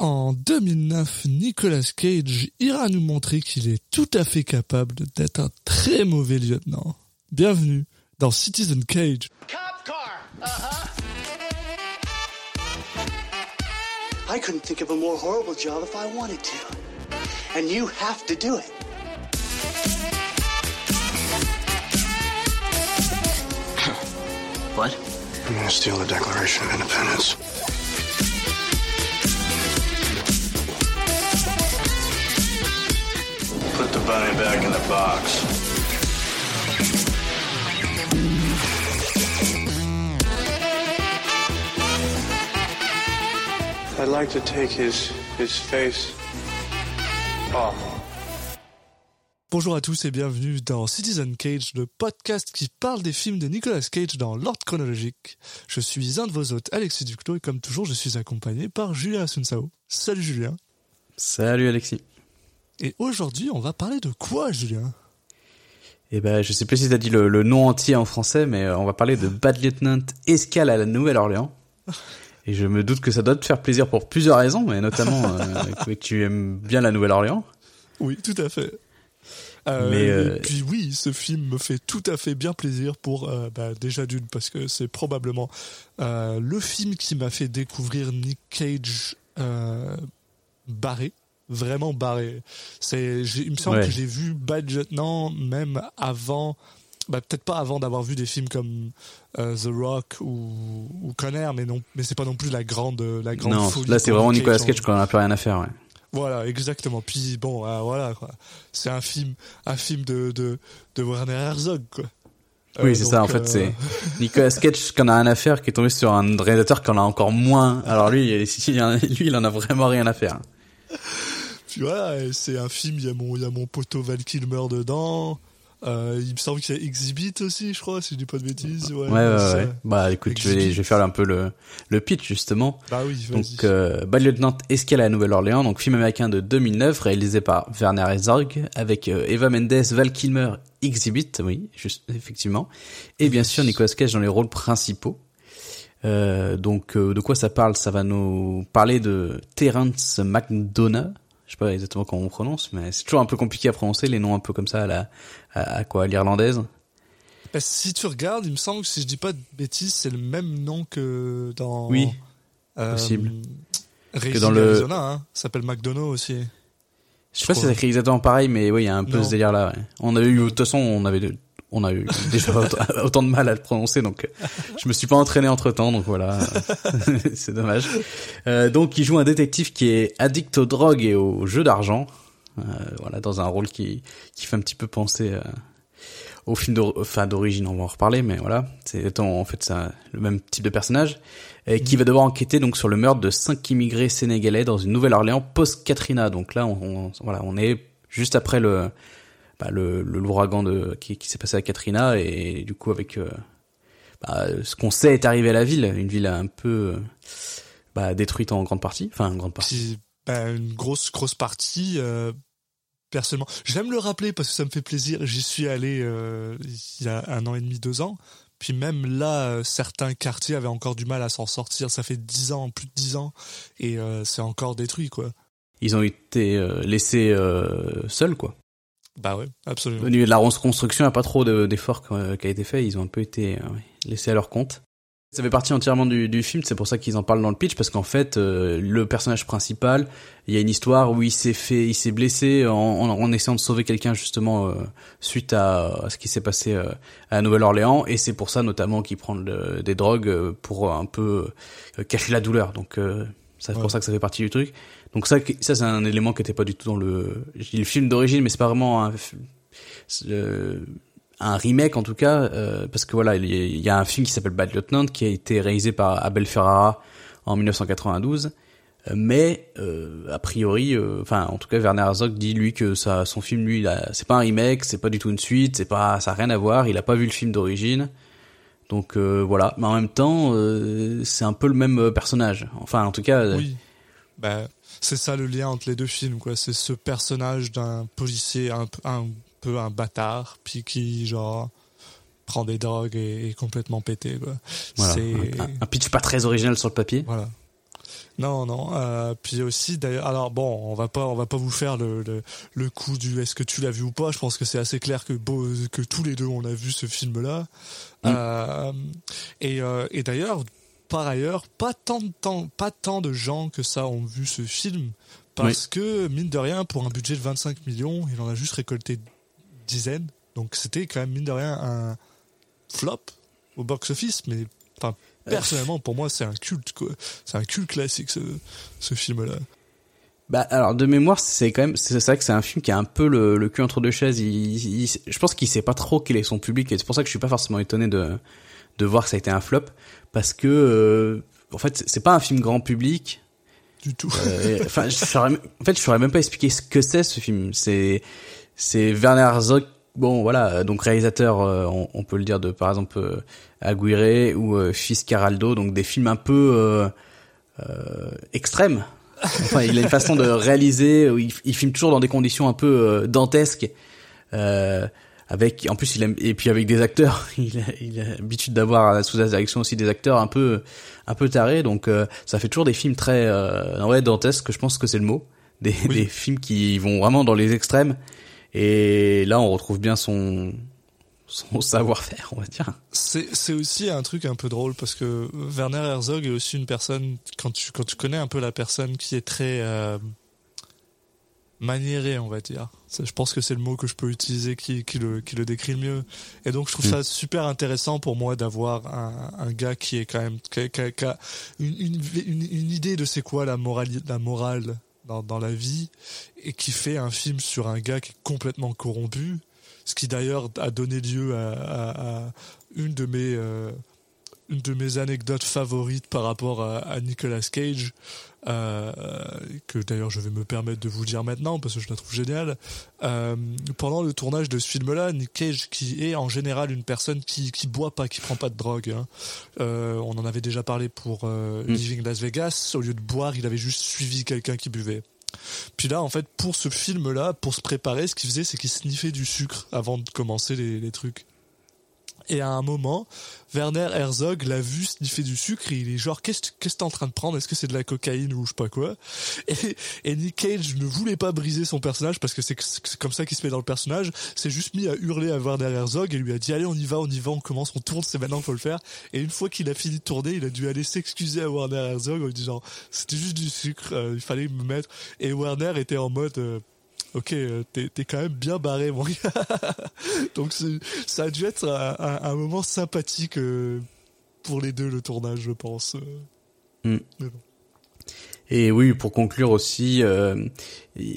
En 2009, Nicolas Cage ira nous montrer qu'il est tout à fait capable d'être un très mauvais lieutenant. Bienvenue dans Citizen Cage. Cop car. Uh-huh. I couldn't think of a more horrible job if I wanted to. And you have to do it. What? I'm gonna steal the Declaration of Independence. Bunny back in the box. I'd like to take his his face off. Bonjour à tous et bienvenue dans Citizen Cage, le podcast qui parle des films de Nicolas Cage dans l'ordre chronologique. Je suis un de vos hôtes, Alexis Duclos, et comme toujours, je suis accompagné par Julien Asunsao. Salut Julien. Salut Alexis. Et aujourd'hui, on va parler de quoi, Julien? Eh ben, je sais plus si t'as dit le, le nom entier en français, mais euh, on va parler de Bad Lieutenant Escale à la Nouvelle-Orléans. Et je me doute que ça doit te faire plaisir pour plusieurs raisons, mais notamment euh, que tu aimes bien la Nouvelle-Orléans. Oui, tout à fait. Euh, Mais, euh, Et puis oui, ce film me fait tout à fait bien plaisir pour bah, déjà d'une parce que c'est probablement le film qui m'a fait découvrir Nick Cage barré, vraiment barré. C'est, il me semble Ouais. que j'ai vu Bad Lieutenant même avant, bah, peut-être pas avant d'avoir vu des films comme euh, The Rock ou, ou Conner, mais non, mais c'est pas non plus la grande, la grande Non, folie là c'est vraiment Nicolas Cage qu'on a plus rien à faire. Ouais. voilà, exactement. Puis bon, euh, voilà quoi. C'est un film, un film de de, de Werner Herzog quoi. Oui, Euh, c'est ça. En fait, c'est Nicolas Cage qu'on a rien à faire, qui est tombé sur un réalisateur qu'on a encore moins. Alors lui, il- lui, il en a vraiment rien à faire. C'est un film. Il y a mon, y a mon poteau Val Kilmer dedans. Euh, il me semble qu'il y a Exhibit aussi, je crois, si je dis pas de bêtises. Ouais, Ouais, ouais. Bah écoute, je vais, Exhibit. je vais faire un peu le, le pitch justement. Bah oui. Donc, euh, Bad Lieutenant Escale à Nouvelle-Orléans, donc film américain de 2009, réalisé par Werner Herzog, avec euh, Eva Mendes, Val Kilmer, Exhibit, oui, juste, effectivement, et bien sûr Nicolas Cage dans les rôles principaux. Euh, donc, de quoi ça parle? Ça va nous parler de Terrence McDonough. Je sais pas exactement comment on prononce, mais c'est toujours un peu compliqué à prononcer les noms un peu comme ça à la, à, à quoi, l'irlandaise. Bah, si tu regardes, il me semble que si je dis pas de bêtises, c'est le même nom que dans. Oui, euh, possible. Raising dans le- Arizona, hein. Ça s'appelle McDonough aussi. Je sais pas si c'est écrit exactement pareil, mais oui, il y a un peu Non. ce délire-là. Ouais. On a eu, de toute façon, on avait, on a eu déjà autant, de mal à le prononcer, donc je me suis pas entraîné entre temps, donc voilà, c'est dommage. Euh, donc, il joue un détective qui est addict aux drogues et aux jeux d'argent, euh, voilà, dans un rôle qui qui fait un petit peu penser euh, au film d'origine, on va en reparler, mais voilà, c'est en fait ça le même type de personnage, qui va devoir enquêter donc sur le meurtre de cinq immigrés sénégalais dans une Nouvelle-Orléans post-Katrina. Donc là, voilà, on est juste après le bah, le, l'ouragan de qui, qui s'est passé à Katrina et du coup avec euh, bah, ce qu'on sait est arrivé à la ville, une ville un peu bah, détruite en grande partie, enfin en grande partie. Puis, une grosse, grosse partie, euh, personnellement. J'aime le rappeler parce que ça me fait plaisir. J'y suis allé euh, il y a un an et demi, deux ans. Puis même là, euh, certains quartiers avaient encore du mal à s'en sortir. Ça fait dix ans, plus de dix ans, et c'est encore détruit, quoi. Ils ont été laissés seuls quoi. Bah ouais, absolument. Au niveau de la reconstruction, il n'y a pas trop de- d'efforts euh, qui a été fait. Ils ont un peu été euh, laissés à leur compte. Ça fait partie entièrement du, film. C'est pour ça qu'ils en parlent dans le pitch parce qu'en fait, euh, le personnage principal, il y a une histoire où il s'est fait, il s'est blessé en, essayant de sauver quelqu'un justement suite à, ce qui s'est passé à Nouvelle-Orléans. Et c'est pour ça notamment qu'il prend des drogues pour un peu cacher la douleur. Donc c'est Ouais. pour ça que ça fait partie du truc. Donc ça, ça c'est un élément qui était pas du tout dans le, le film d'origine, mais c'est pas vraiment un, euh, un remake en tout cas, euh, parce que voilà, il y, a, il y a un film qui s'appelle Bad Lieutenant qui a été réalisé par Abel Ferrara en 1992, euh, mais euh, a priori, enfin en tout cas Werner Herzog dit lui que ça, son film lui, c'est pas un remake, c'est pas du tout une suite, c'est pas, ça a rien à voir, il a pas vu le film d'origine. Donc euh, voilà, mais en même temps, euh, c'est un peu le même euh, personnage. Enfin, en tout cas, Oui. Bah, c'est ça le lien entre les deux films, quoi. C'est ce personnage d'un policier un, peu un bâtard, puis qui, genre, prend des drogues et est complètement pété, quoi. voilà, C'est... un, un pitch pas très original sur le papier. Voilà. Non, non. Euh, puis aussi, d'ailleurs, alors bon, on va pas, on va pas vous faire le le, le coup du est-ce que tu l'as vu ou pas. Je pense que c'est assez clair que que tous les deux on a vu ce film-là. Euh, et euh, et d'ailleurs, par ailleurs, pas tant de temps, pas tant de gens que ça ont vu ce film parce que mine de rien, pour un budget de 25 millions, il en a juste récolté dizaines. Donc c'était quand même mine de rien un flop au box-office, mais enfin personnellement pour moi c'est un culte quoi. C'est un culte classique ce, ce film-là. Bah alors de mémoire c'est quand même c'est vrai que c'est un film qui a un peu le, le cul entre deux chaises. Il, il- je pense qu'il sait pas trop quel est son public et c'est pour ça que je suis pas forcément étonné de de voir que ça a été un flop parce que euh, en fait c'est pas un film grand public. Du tout. Euh, Enfin en fait je saurais même pas expliquer ce que c'est ce film. C'est c'est Werner Herzog bon voilà euh, donc réalisateur euh, on, on peut le dire de par exemple euh, Aguirre ou euh, Fiscaraldo donc des films un peu euh, euh, extrêmes. Enfin, il a une façon de réaliser où il, il filme toujours dans des conditions un peu euh, dantesques euh, avec en plus il aime et puis avec des acteurs il a, il a l'habitude d'avoir sous sa direction aussi des acteurs un peu un peu tarés donc euh, ça fait toujours des films très euh, ouais dantesques je pense que c'est le mot. Des, Oui. des films qui vont vraiment dans les extrêmes et là on retrouve bien son son savoir-faire on va dire C'est aussi un truc un peu drôle parce que Werner Herzog est aussi une personne quand tu quand tu connais un peu la personne qui est très euh, maniérée on va dire. Je pense que c'est le mot que je peux utiliser qui qui le qui le décrit le mieux. Et donc je trouve Mm. ça super intéressant pour moi d'avoir un un gars qui est quand même qui a, qui a- qui a une, une une une idée de c'est quoi la morale la morale dans la vie et qui fait un film sur un gars qui est complètement corrompu. Ce qui d'ailleurs a donné lieu à, une de mes euh, une de mes anecdotes favorites par rapport à Nicolas Cage euh, que d'ailleurs je vais me permettre de vous dire maintenant parce que je la trouve géniale Euh, pendant le tournage de ce film-là Nick Cage qui est en général une personne qui qui boit pas qui prend pas de drogue hein. Euh, on en avait déjà parlé pour Mm. Living Las Vegas au lieu de boire il avait juste suivi quelqu'un qui buvait puis là, en fait, pour ce film-là, pour se préparer, ce qu'il faisait, c'est qu'il sniffait du sucre avant de commencer les, les trucs. Et à un moment, Werner Herzog l'a vu sniffer du sucre et il est genre, qu'est-ce que t'es en train de prendre? Est-ce que c'est de la cocaïne ou je sais pas quoi? Et, et Nick Cage ne voulait pas briser son personnage parce que c'est c'est comme ça qu'il se met dans le personnage. S'est juste mis à hurler à Werner Herzog et lui a dit, allez, on y va, on y va, on commence, on tourne, c'est maintenant qu'il faut le faire. Et une fois qu'il a fini de tourner, il a dû aller s'excuser à Werner Herzog en lui disant, c'était juste du sucre, euh, il fallait me mettre. Et Werner était en mode, euh, ok, euh, t'es t'es quand même bien barré, mon gars. Donc ça a dû être un, un- un moment sympathique euh, pour les deux, le tournage, je pense. euh. Mm. Mais bon. Et oui, pour conclure aussi, euh,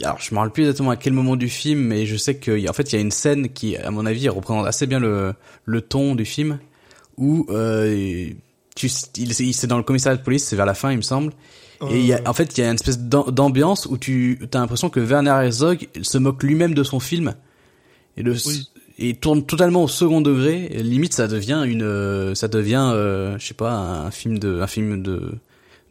alors je me rappelle plus exactement à quel moment du film, mais je sais qu'en en fait il y a une scène qui, à mon avis, représente assez bien le, le ton du film, où euh, tu, il, il- c'est dans le commissariat de police, c'est vers la fin, il me semble, et y a, en fait il y a une espèce d'am- d'ambiance où tu as l'impression que Werner Herzog se moque lui-même de son film et le Oui. et tourne totalement au second degré. Et limite, ça devient une, euh, ça devient, euh, je sais pas, un film de, un film de,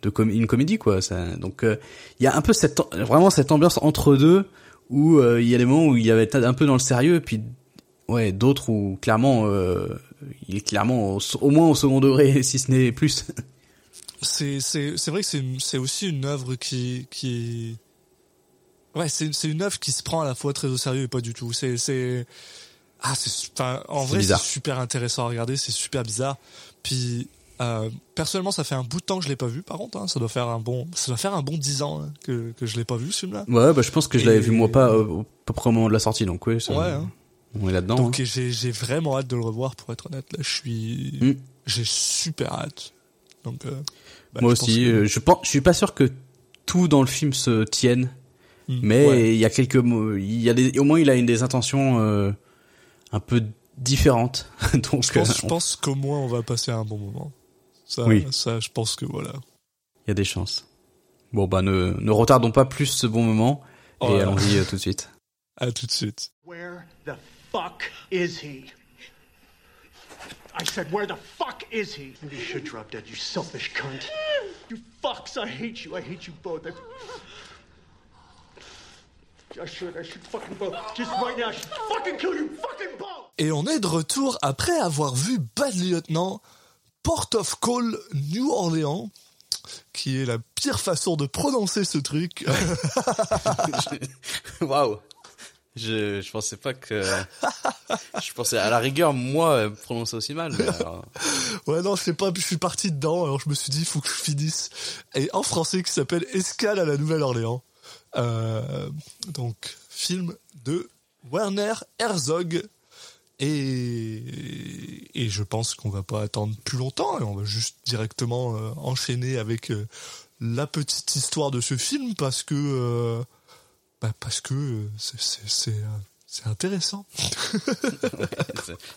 de com- une comédie quoi. Ça, donc euh, il y a un peu cette, vraiment cette ambiance entre deux où euh, il y a des moments où il y avait un peu dans le sérieux, et puis ouais, d'autres où clairement, euh, il est clairement au, au moins au second degré, si ce n'est plus. C'est vrai que c'est aussi une œuvre qui qui ouais c'est c'est une œuvre qui se prend à la fois très au sérieux et pas du tout. C'est c'est ah c'est en vrai c'est super intéressant à regarder, c'est super bizarre. Puis euh, personnellement ça fait un bout de temps que je l'ai pas vu par contre hein, ça doit faire un bon ça doit faire un bon dix ans hein, que que je l'ai pas vu ce film là. Ouais, bah je pense que je l'avais Et- vu moi pas euh, au, peu près au moment de la sortie, donc oui, ça- Ouais. hein. on est là-dedans. Donc hein. j'ai j'ai vraiment hâte de le revoir pour être honnête là je suis Mm. j'ai super hâte. Donc euh, bah, Moi je pense aussi, que- euh, je pense, je suis pas sûr que tout dans le film se tienne, Mm. mais Ouais. il y a quelques mots, il y a des, au moins il a une des intentions euh, un peu différentes. Donc Je pense, euh, pense qu'au moins on va passer un bon moment. Ça, Oui. ça, je pense que voilà. il y a des chances. Bon bah ne, ne retardons pas plus ce bon moment Oh et allons-y euh, tout de suite. À tout de suite. Where the fuck is he? I said, where the fuck is he? Maybe you should drop dead, you selfish cunt. You fucks, I hate you. I hate you both. I, I should, I should fucking both. Just right now, I should fucking kill you fucking both! Et on est de retour après avoir vu Bad Lieutenant, Port of Call, New Orleans. qui est la pire façon de prononcer ce truc. Waouh. Je, je pensais pas que. Je pensais à la rigueur, moi, prononcer aussi mal. Ouais, non, je sais pas, je suis parti dedans, alors je me suis dit, il faut que je finisse. Et en français, qui s'appelle Escale à la Nouvelle-Orléans. Euh, donc, film de Werner Herzog. Et, et je pense qu'on va pas attendre plus longtemps, et on va juste directement euh, enchaîner avec euh, la petite histoire de ce film, parce que... bah, parce que euh, c'est- c'est c'est, euh, c'est intéressant.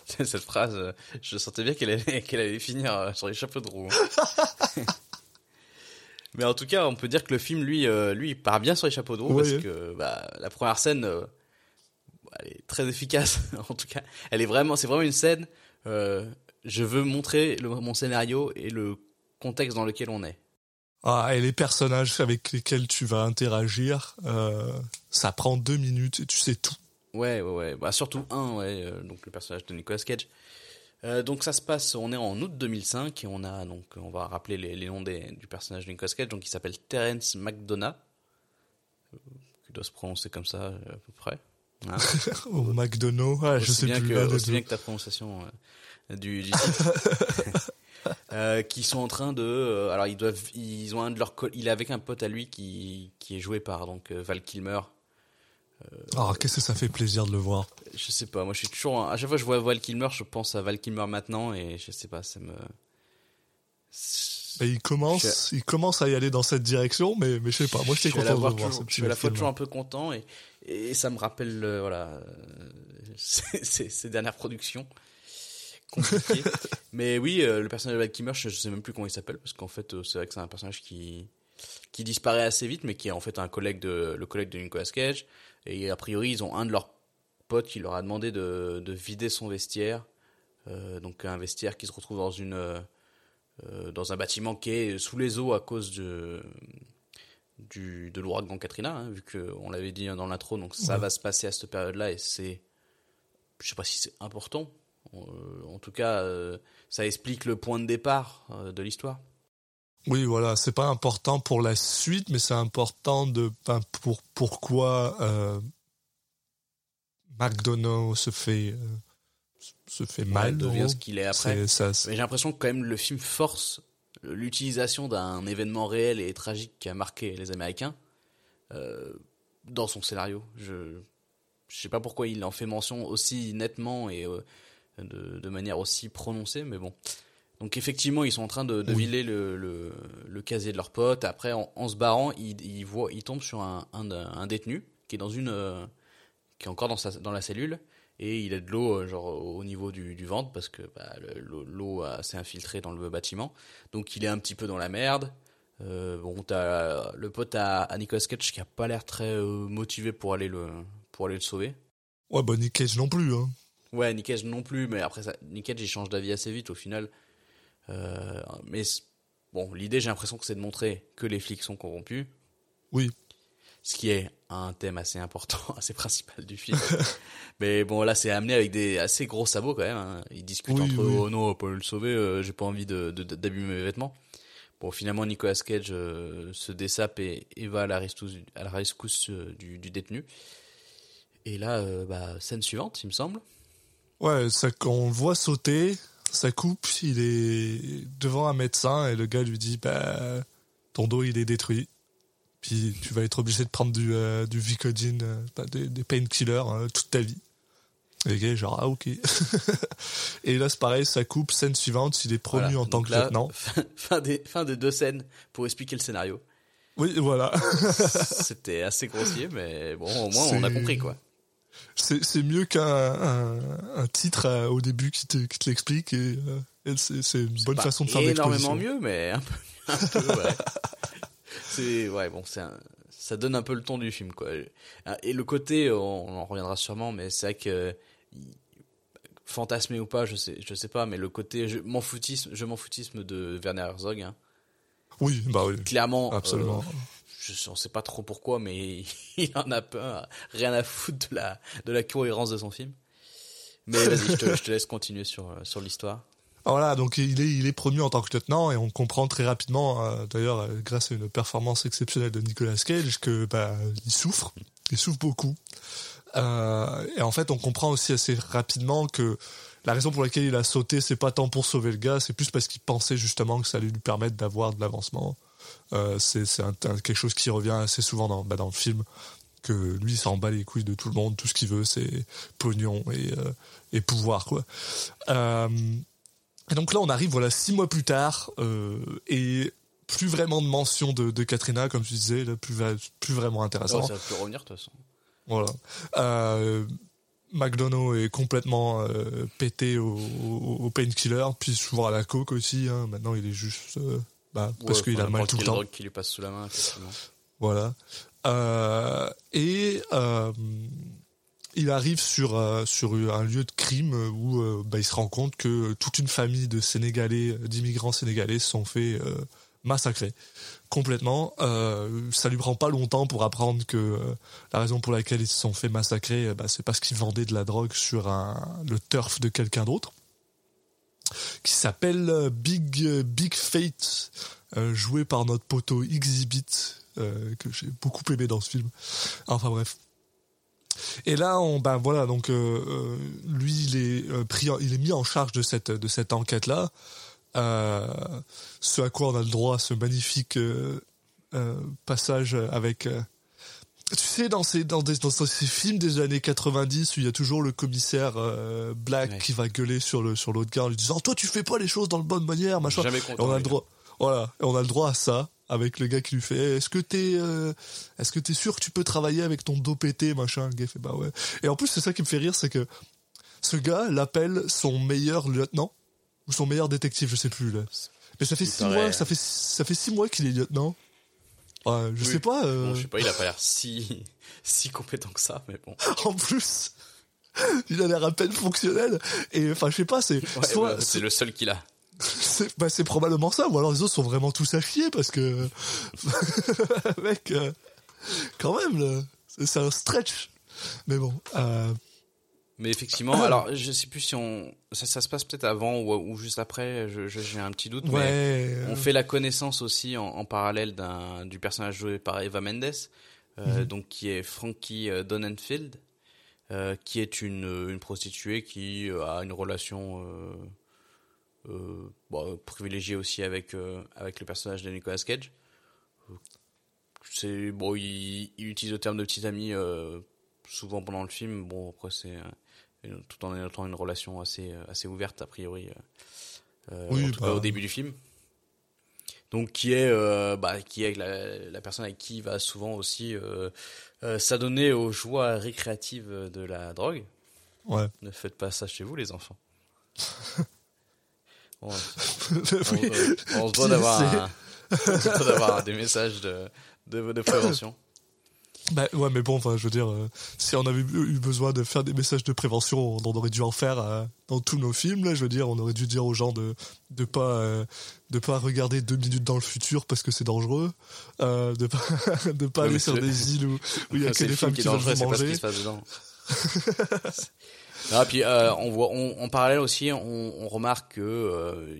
C'est- Cette phrase, euh, je sentais bien qu'elle allait, qu'elle allait finir sur les chapeaux de roue. Mais en tout cas, on peut dire que le film, lui, lui, il part bien sur les chapeaux de roue Ouais. parce que bah, la première scène, euh, elle est très efficace. en tout cas, elle est vraiment, c'est vraiment une scène. euh, je veux montrer le- mon scénario et le contexte dans lequel on est. Ah, et les personnages avec lesquels tu vas interagir, euh, ça prend deux minutes et tu sais tout. Ouais, ouais, ouais. Bah, surtout un, ouais, euh, donc le personnage de Nicolas Cage. Euh, donc ça se passe, on est en août 2005 et on a donc on va rappeler les, les noms des, du personnage de Nicolas Cage. Donc il s'appelle Terence McDonough, qui doit se prononcer comme ça à peu près. Hein. Au ouais, je sais bien plus. que, aussi bien que ta prononciation du, du. Euh, qui sont en train de euh, alors ils doivent ils ont un de leurs il est avec un pote à lui qui qui est joué par donc euh, Val Kilmer Ah, qu'est-ce que ça fait plaisir de le voir. Je sais pas, moi je suis toujours. À chaque fois que je vois Val Kilmer, je pense à Val Kilmer maintenant et je sais pas, ça me. Il commence, il commence à y aller dans cette direction, mais, mais je sais pas, moi j'étais content de voir. toujours- ce je suis à la fois toujours un peu content et, et ça me rappelle euh, voilà euh, ces, ces- ces dernières productions Mais oui, euh, le personnage de Val Kilmer, je, je sais même plus comment il s'appelle parce qu'en fait euh, c'est vrai que c'est un personnage qui qui disparaît assez vite, mais qui est en fait un collègue de le collègue de Nicolas Cage. Et a priori ils ont un de leurs potes qui leur a demandé de, de vider son vestiaire, Euh, donc un vestiaire qui se retrouve dans une euh, dans un bâtiment qui est sous les eaux à cause de du, de l'ouragan Katrina, hein, vu qu'on l'avait dit dans l'intro, donc ça va se passer à cette période-là et c'est, je sais pas si c'est important. Euh, en tout cas, euh, ça explique le point de départ euh, de l'histoire. Oui, voilà, c'est pas important pour la suite, mais c'est important de ben, pour pourquoi euh, McDonough se fait euh, se fait mal. devient en ce qu'il est après. Ça, Mais j'ai l'impression que quand même le film force l'utilisation d'un événement réel et tragique qui a marqué les Américains euh, dans son scénario. Je je sais pas pourquoi il en fait mention aussi nettement et de, de manière aussi prononcée, mais bon. Donc effectivement, ils sont en train de, de Oui. viler le, le, le casier de leur pote. Après, en, en se barrant, ils, ils voient, ils tombent sur un, un, un détenu qui est dans une, euh, qui est encore dans sa, dans la cellule et il a de l'eau euh, genre au niveau du, du ventre parce que bah, le- l'eau s'est infiltrée dans le bâtiment. Donc il est un petit peu dans la merde. Euh, bon, t'as le pote à, à Nicolas Cage qui a pas l'air très euh, motivé pour aller le pour aller le sauver. Ouais, bah Nick Cage non plus. Hein. Ouais, Nick Cage non plus, mais après ça, Nick Cage il change d'avis assez vite au final. Euh, mais bon, l'idée j'ai l'impression que c'est de montrer que les flics sont corrompus, Oui, ce qui est un thème assez important, assez principal du film. mais bon, là c'est amené avec des assez gros sabots quand même. hein. Ils discutent Oui, entre oui. eux, oh non, pas le sauver, euh, j'ai pas envie de de- d'abîmer mes vêtements. Bon, finalement Nicolas Cage euh, se dessape et, et va à la rescousse, à la rescousse du, du détenu. Et là, bah, scène suivante, il me semble. Ouais, ça qu'on le voit sauter, ça coupe, il est devant un médecin et le gars lui dit bah ton dos il est détruit. Puis tu vas être obligé de prendre du, euh, du Vicodin, euh, bah, des, des painkillers euh, toute ta vie. Et le gars est genre ah ok. et là c'est pareil, ça coupe, scène suivante, il est promu Voilà. en tant que là, lieutenant. Fin, des, fin de deux scènes pour expliquer le scénario. Oui voilà. C'était assez grossier, mais bon, au moins on a compris quoi. C'est c'est mieux qu'un un, un titre euh, au début qui te, qui te l'explique et, euh, et c'est une bonne façon de faire énormément mieux, mais un peu, un peu ouais. c'est ouais bon, c'est ça donne un peu le ton du film quoi. Et le côté, on, on en reviendra sûrement, mais c'est vrai que fantasmé ou pas, je sais, je sais pas, mais le côté je m'en foutisme, je m'en foutisme de Werner Herzog, hein. Oui, bah oui, clairement, absolument. euh, je ne sais pas trop pourquoi, mais il en a pas rien à foutre de la, de la cohérence de son film. Mais vas-y, je te, laisse continuer sur, euh, sur l'histoire. Voilà, donc il est, il est promu en tant que lieutenant et on comprend très rapidement, euh, d'ailleurs, euh, grâce à une performance exceptionnelle de Nicolas Cage, que bah, il souffre, il souffre beaucoup. Et en fait, on comprend aussi assez rapidement que la raison pour laquelle il a sauté, c'est pas tant pour sauver le gars, c'est plus parce qu'il pensait justement que ça allait lui permettre d'avoir de l'avancement. Euh, c'est quelque chose qui revient assez souvent dans, bah, dans le film, que lui, il s'en bat les couilles de tout le monde, tout ce qu'il veut, c'est pognon et, euh, et pouvoir, quoi. Euh, et donc là, on arrive, voilà, six mois plus tard, et plus vraiment de mention de, de Katrina, comme tu disais, là, plus, plus vraiment intéressant. Oh, ça plus revenir de toute façon. Voilà. Euh, McDonough est complètement euh, pété au, au, au painkiller, puis souvent à la coke aussi. Hein. Maintenant, il est juste euh, bah, parce qu'il a mal tout le temps. drogue qui lui passe sous la main, effectivement. Voilà. Euh, et euh, il arrive sur euh, sur un lieu de crime où bah, il se rend compte que toute une famille de Sénégalais, d'immigrants sénégalais, se sont fait massacrer complètement. Ça lui prend pas longtemps pour apprendre que la raison pour laquelle ils se sont fait massacrer, bah, c'est parce qu'ils vendaient de la drogue sur un, le turf de quelqu'un d'autre qui s'appelle euh, Big euh, Big Fate, euh, joué par notre poteau Exhibit, euh, que j'ai beaucoup aimé dans ce film. Enfin bref. Et là, ben voilà, donc lui, il est pris, il est mis en charge de cette de cette enquête là. Ce à quoi on a le droit, ce magnifique passage avec. Tu sais, dans ces, dans, des- dans ces films des années 90 où il y a toujours le commissaire euh, Black Ouais. qui va gueuler sur le sur l'autre gars en lui disant toi tu fais pas les choses dans la bonne manière machin. Jamais et content. on a le droit voilà. Et on a le droit à ça avec le gars qui lui fait Eh, est-ce que t'es euh, est-ce que t'es sûr que tu peux travailler avec ton dos pété machin? Le gars fait bah ouais. Et en plus c'est ça qui me fait rire c'est que ce gars l'appelle son meilleur lieutenant ou son meilleur détective je sais plus là. Mais ça fait Il six paraît- mois ça fait ça fait six mois qu'il est lieutenant Ouais, je Oui. sais pas euh, Bon, je sais pas, il a pas l'air si, si compétent que ça, mais bon. en plus il a l'air à peine fonctionnel et enfin je sais pas c'est Ouais, soit ouais, c'est le seul qu'il a. c'est bah, c'est probablement ça ou alors les autres sont vraiment tous à chier parce que mec euh, quand même c'est c'est un stretch mais bon euh, Mais effectivement, alors je sais plus si on ça, ça se passe peut-être avant ou, ou juste après. Je je- j'ai un petit doute. Mais on fait la connaissance aussi en, en parallèle d'un du personnage joué par Eva Mendes, euh, Mhm. donc qui est Frankie euh, Donenfeld, euh, qui est une une prostituée qui euh, a une relation euh, euh, bon, privilégiée aussi avec euh, avec le personnage de Nicolas Cage. C'est bon, il, il utilise le terme de petit ami euh, souvent pendant le film. Bon, après c'est tout en ayant une relation assez euh, assez ouverte a priori. euh, euh, Oui, en tout bah. cas au début du film. Donc qui est bah, qui est la, la personne avec qui il va souvent aussi s'adonner aux joies récréatives de la drogue. ouais Ne faites pas ça chez vous les enfants. On, se doit d'avoir c'est- un- on se doit d'avoir des messages de, de, de prévention. Bah ouais, mais bon, enfin, je veux dire, euh, si on avait eu besoin de faire des messages de prévention, on aurait dû en faire euh, dans tous nos films. Là, je veux dire, on aurait dû dire aux gens de de pas euh, de pas regarder deux minutes dans le futur parce que c'est dangereux, de pas de pas Ouais, aller sur des îles où, il y a que des femmes qui qui veulent pas ce qui manger. se passe dedans. Ah, puis on voit, on, en parallèle aussi, on, on remarque que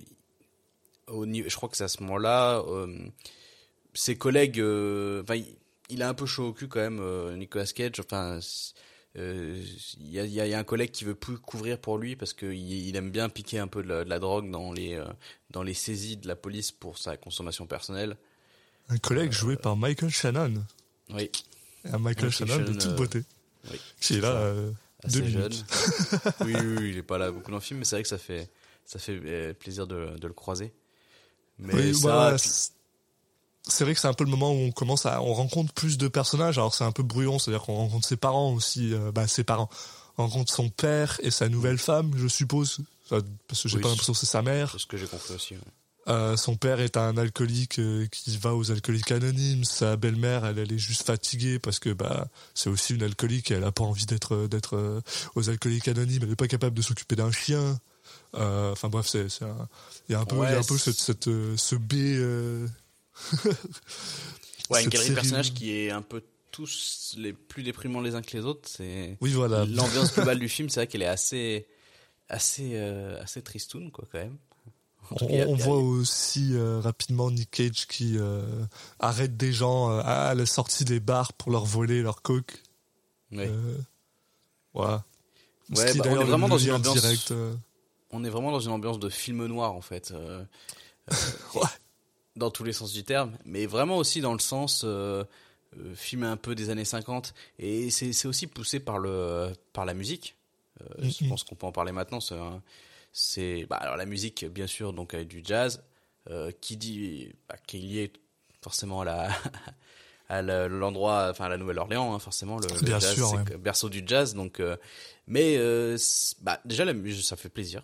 au niveau, je crois que c'est à ce moment-là, ses collègues, enfin, il, il a un peu chaud au cul quand même, euh, Nicolas Cage. Enfin, c'est- euh, il y, a, il y a- il y a un collègue qui veut plus couvrir pour lui parce qu'il il aime bien piquer un peu de la, de la drogue dans les euh, dans les saisies de la police pour sa consommation personnelle. Un collègue joué par Michael Shannon, Oui, un Michael Michael Shannon de toute beauté, oui. qui est là euh, deux assez jeune. oui, oui, oui, il est pas là beaucoup dans le film, mais c'est vrai que ça fait, ça fait plaisir de, de le croiser. Mais Oui, ça, puis- c'est- vrai que c'est un peu le moment où on commence à, on rencontre plus de personnages. Alors c'est un peu brouillon, c'est-à-dire qu'on rencontre ses parents aussi, euh, bah ses parents. On rencontre son père et sa nouvelle femme, je suppose, Enfin, parce que j'ai Oui, pas l'impression que c'est sa mère. c'est ce que j'ai compris aussi. ouais. Euh, son père est un alcoolique euh, qui va aux alcooliques anonymes. Sa belle-mère, elle, elle est juste fatiguée parce que bah c'est aussi une alcoolique. Et elle a pas envie d'être d'être aux alcooliques anonymes. Elle est pas capable de s'occuper d'un chien. Enfin bref, c'est il y a un peu il y a un peu cette, cette ce B. Ouais, une galerie de personnages qui est un peu tous les plus déprimants les uns que les autres. C'est Oui voilà. l'ambiance globale du film, c'est vrai qu'elle est assez, assez, euh, assez tristoun quoi quand même. On, cas, voit aussi euh, rapidement Nick Cage qui euh, arrête des gens à la sortie des bars pour leur voler leur coke. Ouais. Voilà. Ouais, bah, on est vraiment dans une ambiance- direct, on est vraiment dans une ambiance de film noir en fait, Ouais. Dans tous les sens du terme, mais vraiment aussi dans le sens euh, euh, film un peu des années 50 et c'est aussi poussé par le par la musique. Euh, Je Mhm. pense qu'on peut en parler maintenant. C'est bah, alors la musique bien sûr donc avec du jazz euh, qui dit bah, qui est lié forcément à la à l'endroit enfin à la Nouvelle-Orléans hein, forcément le, le Bien jazz sûr, c'est ouais. que- berceau du jazz donc mais bah déjà la musique ça fait plaisir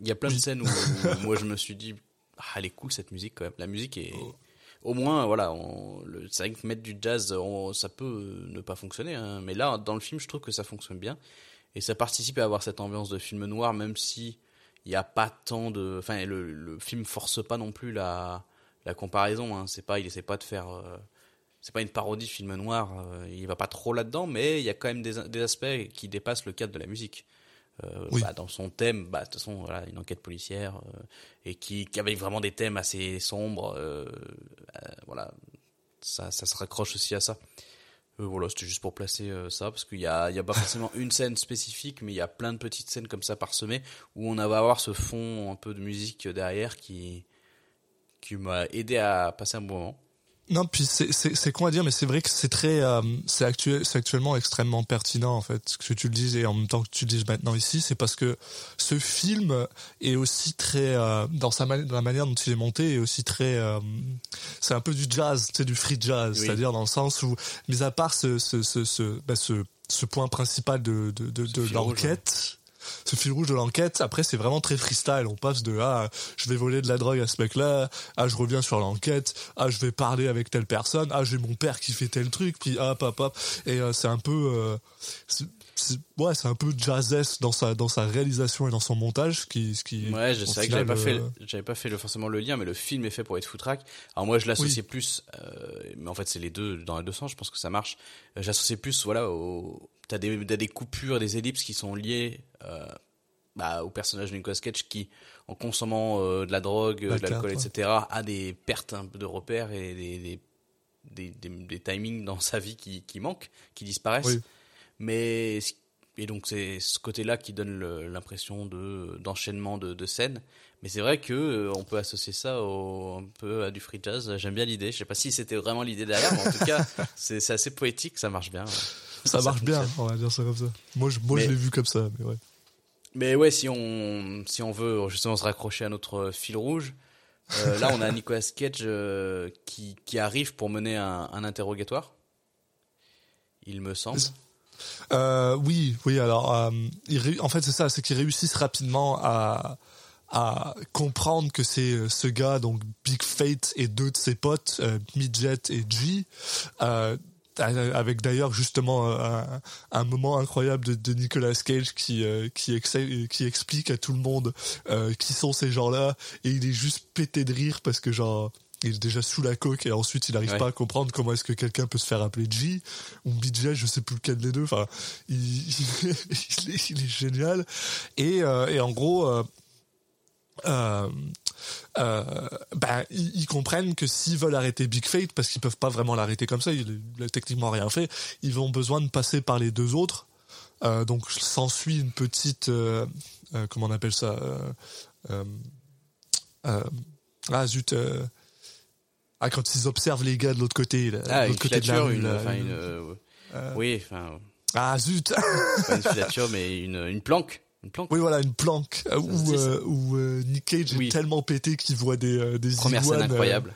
il y a plein de scènes où, où moi je me suis dit ah, elle est cool cette musique quand même la musique est Oh. au moins voilà on, le, c'est vrai que mettre du jazz on- ça peut ne pas fonctionner hein, mais là dans le film je trouve que ça fonctionne bien et ça participe à avoir cette ambiance de film noir même si il n'y a pas tant de enfin le, le film force pas non plus la la comparaison hein. c'est pas il essaie pas de faire euh, c'est pas une parodie de film noir euh, il va pas trop là dedans mais il y a quand même des, des aspects qui dépassent le cadre de la musique euh, Oui. bah, dans son thème bah de toute façon voilà une enquête policière euh, et qui, qui avait vraiment des thèmes assez sombres euh, voilà ça ça se raccroche aussi à ça voilà, c'était juste pour placer ça, parce qu'il y a, y a pas forcément une scène spécifique, mais il y a plein de petites scènes comme ça parsemées, où on va avoir ce fond un peu de musique derrière qui, qui m'a aidé à passer un bon moment. Non, puis c'est c'est c'est con à dire, mais c'est vrai que c'est très euh, c'est actuel c'est actuellement extrêmement pertinent en fait que tu le dises et en même temps que tu le dises maintenant ici, c'est parce que ce film est aussi très euh, dans sa man- dans la manière dont il est monté est aussi très euh, c'est un peu du jazz, c'est du free jazz, Oui. c'est-à-dire dans le sens où mis à part ce ce ce ce bah, ce, ce point principal de de de, de l'enquête. Ce fil rouge de l'enquête, après c'est vraiment très freestyle. On passe de ah je vais voler de la drogue à ce mec-là, ah je reviens sur l'enquête, ah je vais parler avec telle personne, ah j'ai mon père qui fait tel truc, puis ah hop et euh, c'est un peu euh, c'est- c'est- ouais c'est un peu jazzesque dans sa dans sa réalisation et dans son montage, ce qui ce qui Ouais, je sais que j'avais final, pas fait, euh, le- j'avais pas fait le, forcément le lien, mais le film est fait pour être footrack. Alors moi, je l'associais plus, euh, mais en fait, c'est les deux dans les deux sens. Je pense que ça marche. Euh, J'associais plus, voilà, au, t'as des, des coupures, des ellipses qui sont liées euh, bah, au personnage de Nicolas Cage qui, en consommant euh, de la drogue, euh, de L'alcool, etc., a des pertes un peu de repères et des, des, des, des, des timings dans sa vie qui, qui manquent, qui disparaissent. Oui. Mais et donc c'est ce côté-là qui donne l'impression de d'enchaînement de, de scènes. Mais c'est vrai que euh, on peut associer ça au, un peu à du free jazz. J'aime bien l'idée. Je sais pas si c'était vraiment l'idée derrière, mais en tout cas c'est c'est assez poétique, ça marche bien. Ça marche bien, on va dire ça comme ça. Moi je moi je l'ai vu comme ça, mais ouais. Mais ouais, si on si on veut justement se raccrocher à notre fil rouge, euh, là on a Nicolas Cage euh, qui qui arrive pour mener un, un interrogatoire. Il me semble. Euh, oui, oui. Alors, euh, en fait, c'est ça, c'est qu'ils réussissent rapidement à à comprendre que c'est euh, ce gars, donc Big Fate et deux de ses potes, euh, Midget et G, euh, avec d'ailleurs justement euh, un, un moment incroyable de, de Nicolas Cage qui euh, qui, ex- qui explique à tout le monde euh, qui sont ces gens-là et il est juste pété de rire parce que genre il est déjà sous la coque et ensuite il n'arrive Ouais. pas à comprendre comment est-ce que quelqu'un peut se faire appeler G ou Midget, je sais plus lequel des deux. Enfin, il, il, est, il est génial et euh, et en gros. Euh, euh, ben, ils, comprennent que s'ils veulent arrêter Big Fate, parce qu'ils peuvent pas vraiment l'arrêter comme ça, il, il a techniquement rien fait, ils ont besoin de passer par les deux autres. Euh, donc s'ensuit une petite, euh, euh, comment on appelle ça Ah zut Ah quand ils observent les gars de l'autre côté, là, de Ah, une l'autre côté de la rue, une, là, une- une, oui, enfin Ah zut pas une filature, mais une une planque, une planque. Oui voilà une planque euh, où, euh, où euh, Nick Cage Oui. est tellement pété qu'il voit des euh, des Première scène iguanes, euh, incroyable.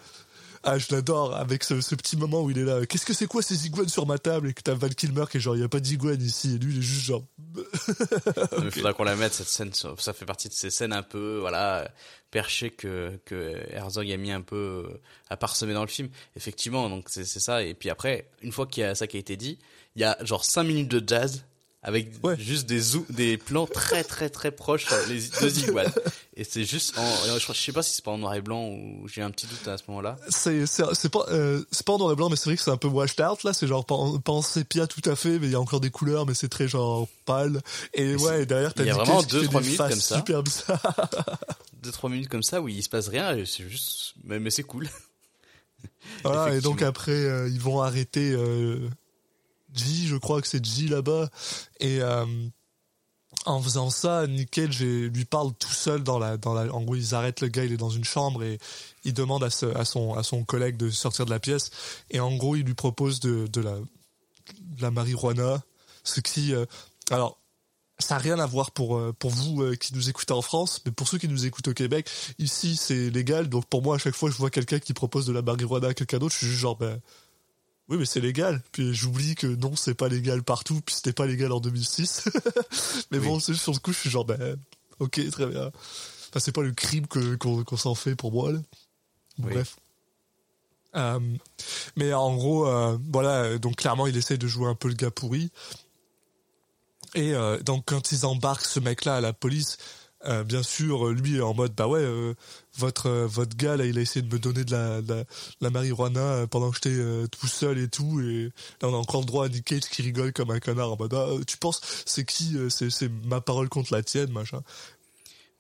Ah, je l'adore avec ce, ce petit moment où il est là. Qu'est-ce que c'est quoi ces iguanes sur ma table? Et que t'as Val Kilmer qui est genre il y a pas d'iguanes ici et lui il est juste genre Il faudra qu'on la mette cette scène. Ça fait partie de ces scènes un peu voilà perchées que que Herzog a mis un peu à parsemer dans le film. Effectivement, donc c'est c'est ça. Et puis après, une fois qu'il y a ça qui a été dit, il y a genre cinq minutes de jazz avec Ouais. juste des des plans très très très proches euh, les deux iguanes. Et c'est juste en je, sais pas si c'est pas en noir et blanc ou j'ai un petit doute à ce moment-là. c'est c'est c'est pas euh, c'est pas en noir et blanc mais c'est vrai que c'est un peu washed out là c'est genre pas en, pas en sépia tout à fait mais il y a encore des couleurs mais c'est très genre pâle et Mais ouais et derrière t'as il y a vraiment deux, trois minutes comme ça. super bizarres deux trois minutes comme ça où il se passe rien et c'est juste mais, mais c'est cool. Voilà, et donc après, euh, ils vont arrêter euh, G, je crois que c'est G là-bas. Et euh, en faisant ça, Nick Cage et- lui parle tout seul dans la, dans la. En gros, ils arrêtent le gars, il est dans une chambre et il demande à, ce- à, son, à son collègue de sortir de la pièce. Et en gros, il lui propose de, de, la, la marijuana. Ce qui. euh, alors. Ça n'a rien à voir pour, euh, pour vous qui nous écoutez en France, mais pour ceux qui nous écoutent au Québec, ici c'est légal. Donc pour moi, à chaque fois je vois quelqu'un qui propose de la marijuana à quelqu'un d'autre, je suis juste genre, ben, oui, mais c'est légal. Puis j'oublie que non, c'est pas légal partout, puis c'était pas légal en 2006. mais bon, c'est juste sur le coup, je suis genre, ben, ok, très bien. Enfin, c'est pas le crime que, qu'on, s'en fait pour moi, là. Oui. Bref. Euh, mais en gros, euh, voilà, donc clairement, il essaie de jouer un peu le gars pourri. Et euh, donc quand ils embarquent ce mec-là à la police, bien sûr, lui est en mode bah ouais, votre euh, votre gars là, il a essayé de me donner de la de la, marijuana euh, pendant que j'étais euh, tout seul et tout, et là on a encore le droit à Nick Cage qui rigole comme un connard en mode ah, tu penses c'est qui c'est c'est ma parole contre la tienne machin.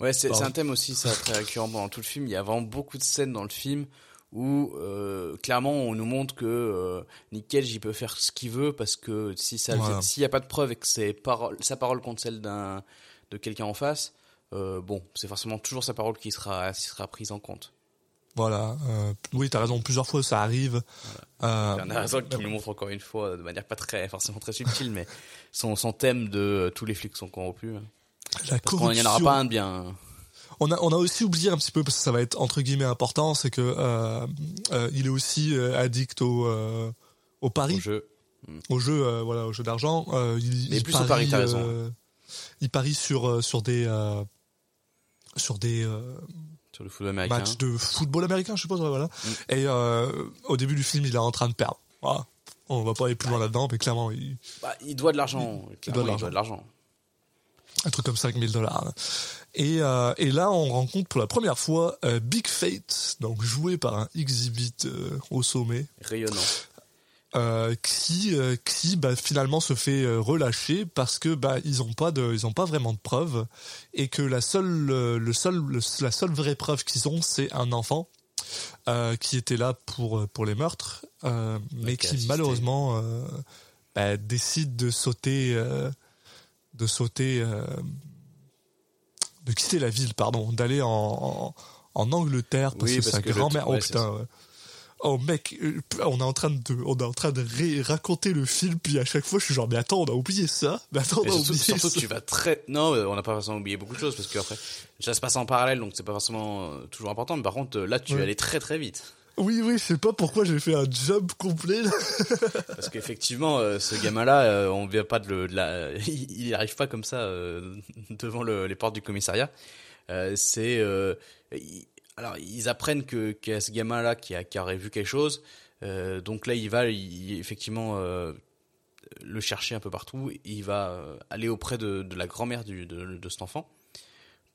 Ouais, c'est un thème aussi, ça, très récurrent pendant tout le film. Il y a vraiment beaucoup de scènes dans le film où euh, clairement on nous montre que euh, Nick Cage il peut faire ce qu'il veut parce que si ça Voilà. s'il y a pas de preuve et que c'est parole sa parole contre celle d'un de quelqu'un en face euh, bon c'est forcément toujours sa parole qui sera qui sera prise en compte Voilà. euh, oui, t'as raison. Plusieurs fois ça arrive. Euh, on a raison qui nous montre encore une fois de manière pas très forcément très subtile mais son son thème de euh, tous les flics sont corrompus hein. la parce qu'il n'y en aura corruption. pas un de bien On a, on a aussi oublié un petit peu, parce que ça va être entre guillemets important, c'est que euh, euh, il est aussi euh, addict au, euh, au pari, au jeu au jeu, euh, voilà, au jeu d'argent. Euh, il, Mais il plus au pari, t'as raison. euh, il parie sur euh, sur des euh, sur des euh, sur le football américain matchs de football américain, je suppose. voilà. Mm. Et euh, au début du film, il est en train de perdre. Voilà. On va pas aller plus loin là-dedans, mais clairement, il, Bah, il doit de l'argent Il doit de il doit de l'argent un truc comme 5000 dollars. Et, euh, et là, on rencontre pour la première fois euh, Big Fate, donc joué par un exhibit euh, au sommet, rayonnant euh, qui euh, qui bah, finalement se fait euh, relâcher parce que bah ils ont pas de ils ont pas vraiment de preuves et que la seule euh, le seul le- la seule vraie preuve qu'ils ont c'est un enfant euh, qui était là pour pour les meurtres euh, mais qui assisté. malheureusement euh, bah, décide de sauter euh, de sauter euh, de quitter la ville pardon d'aller en, en en Angleterre parce Oui, que parce sa grand-mère oh putain. Oh mec, euh, on est en train de, on est en train de raconter le film, puis à chaque fois je suis genre mais attends on a oublié ça, mais attends on a surtout, oublié surtout ça. tu vas très non on n'a pas forcément oublié beaucoup de choses parce que après ça se passe en parallèle donc c'est pas forcément euh, toujours important mais par contre là tu Ouais. vas aller très très vite Oui oui, je sais pas pourquoi j'ai fait un job complet. Là. parce qu'effectivement euh, ce gamin là on vient pas de, le, de la il il arrive pas comme ça euh, devant le- les portes du commissariat c'est euh, il- alors ils apprennent que qu'il y a ce gamin là qui a qui aurait vu quelque chose. Euh, donc là il va il- effectivement euh, le chercher un peu partout. Il va euh, aller auprès de, de la grand-mère de, de cet enfant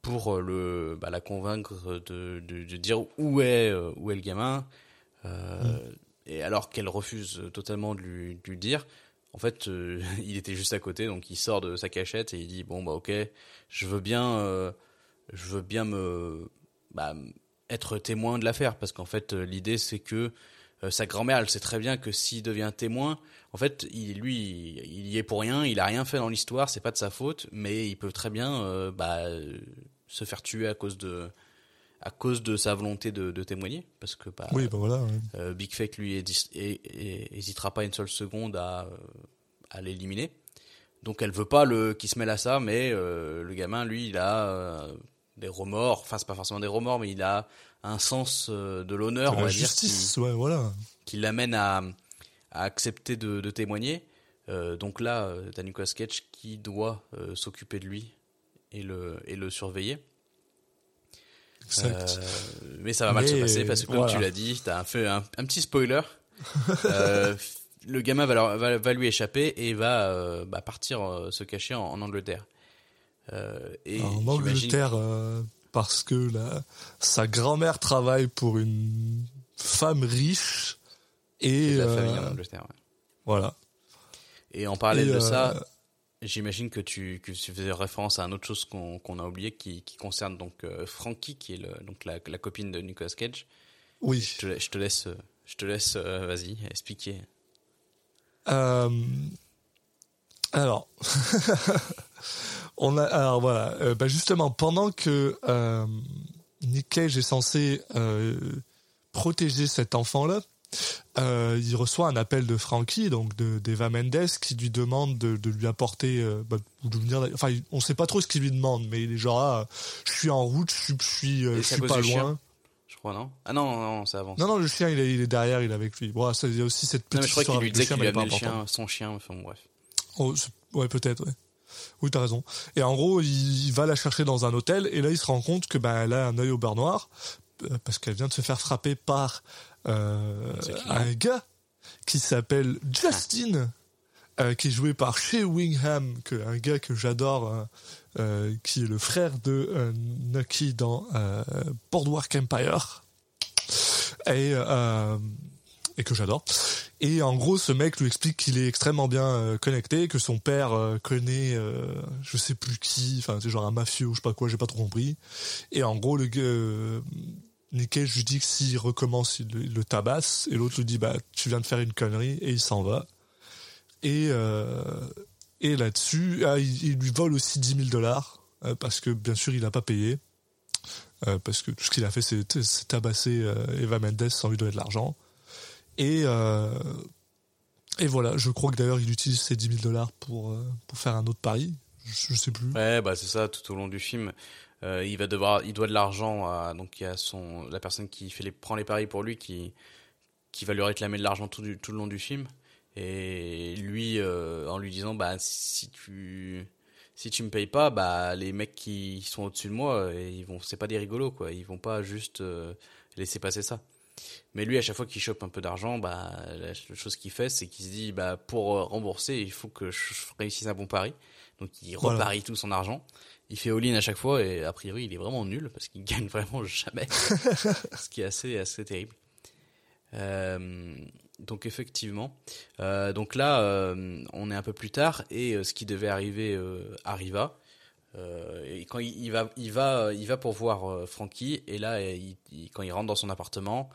pour le bah, la convaincre de, de, dire où est où est le gamin. Euh, et alors qu'elle refuse totalement de lui, de lui dire en fait euh, il était juste à côté. Donc il sort de sa cachette et il dit bon bah ok je veux bien euh, je veux bien me bah, être témoin de l'affaire parce qu'en fait euh, l'idée c'est que euh, sa grand-mère elle sait très bien que s'il devient témoin en fait il lui il y est pour rien il a rien fait dans l'histoire c'est pas de sa faute mais il peut très bien euh, bah, se faire tuer à cause de à cause de sa volonté de, de témoigner parce que bah, Oui bah voilà. ouais. euh, Big Fake lui hésitera pas une seule seconde à, à l'éliminer. Donc elle veut pas le qui se mêle à ça, mais le gamin lui il a des remords. Enfin c'est pas forcément des remords, mais il a un sens euh, de l'honneur, on la va dire, qui, justice, ouais voilà. qui l'amène à, à accepter de, de témoigner. Euh, donc là, euh, t'as Nicolas Cage qui doit euh, s'occuper de lui et le et le surveiller. Exact. Euh, mais ça va mal Mais, se passer parce que comme voilà. tu l'as dit, t'as fait un, un petit spoiler. Le gamin va, leur- va, va lui échapper et va bah, partir se cacher en, en Angleterre. Euh, et en Angleterre euh, parce que la, sa grand-mère travaille pour une femme riche et de la euh, famille en Angleterre. ouais. voilà. Et en parallèle Et, de ça, J'imagine que tu, que tu faisais référence à une autre chose qu'on a oublié qui, qui concerne donc euh, Frankie, qui est le, donc la, la copine de Nicolas Cage. Oui. Je te, je te laisse, je te laisse, euh, vas-y, expliquer. Euh, alors, on a, alors voilà, euh, bah justement, pendant que euh, Nick Cage est censé euh, protéger cet enfant-là, il reçoit un appel de Frankie, donc de d'Eva Mendes, qui lui demande de, de lui apporter, bah, de venir. Enfin, on sait pas trop ce qu'il lui demande, mais il est genre, ah, je suis en route, je suis, je suis, pas loin. Je crois, non? Ah non, non, ça avance. Non, non, le chien, il est, il est derrière, il est avec lui. Bon, ça, il y a aussi cette Non, petite mais je crois histoire qu'il lui disait qu'il lui pas le chien, son chien, enfin bref. Oh, ouais, peut-être, ouais. Oui, t'as raison. Et en gros, il, il va la chercher dans un hôtel, et là, il se rend compte que ben, elle a un œil au beurre noir, euh, parce qu'elle vient de se faire frapper par euh, qui, un gars qui s'appelle Justin, euh, qui est joué par Shea Wingham, que, un gars que j'adore, euh, euh, qui est le frère de Nucky dans Boardwalk Empire. Et, et que j'adore. Et en gros, ce mec lui explique qu'il est extrêmement bien euh, connecté, que son père euh, connaît, euh, je sais plus qui, enfin c'est genre un mafieux ou je sais pas quoi, j'ai pas trop compris. Et en gros, le gars, euh, Nick Cage lui dit que s'il recommence, il, le- tabasse. Et l'autre lui dit, bah tu viens de faire une connerie, et il s'en va. Et euh, et là-dessus, ah, il, lui vole aussi 10 000 dollars euh, parce que bien sûr il a pas payé. Euh, parce que tout ce qu'il a fait, c'est tabasser euh, Eva Mendes sans lui donner de l'argent. Et, euh, et voilà, je crois que d'ailleurs il utilise ces 10 000 dollars pour, euh, pour faire un autre pari. Je, je sais plus. Ouais, bah c'est ça. Tout au long du film, euh, il va devoir, il doit de l'argent à donc il son la personne qui fait les prend les paris pour lui qui qui va lui réclamer de l'argent tout du tout le long du film et lui en lui disant bah si tu si tu me payes pas bah les mecs qui sont au-dessus de moi euh, ils vont c'est pas des rigolos quoi ils vont pas juste laisser passer ça mais lui à chaque fois qu'il chope un peu d'argent bah la chose qu'il fait c'est qu'il se dit bah pour euh, rembourser il faut que je réussisse un bon pari. Donc il Voilà. reparie tout son argent. Il fait all-in à chaque fois et a priori il est vraiment nul parce qu'il gagne vraiment jamais. Ce qui est assez assez terrible. Euh, donc effectivement, euh, donc là, euh, on est un peu plus tard et ce qui devait arriver arriva. Euh, et quand il, il va, il va, il va pour voir euh, Frankie et là, il, il- quand il rentre dans son appartement,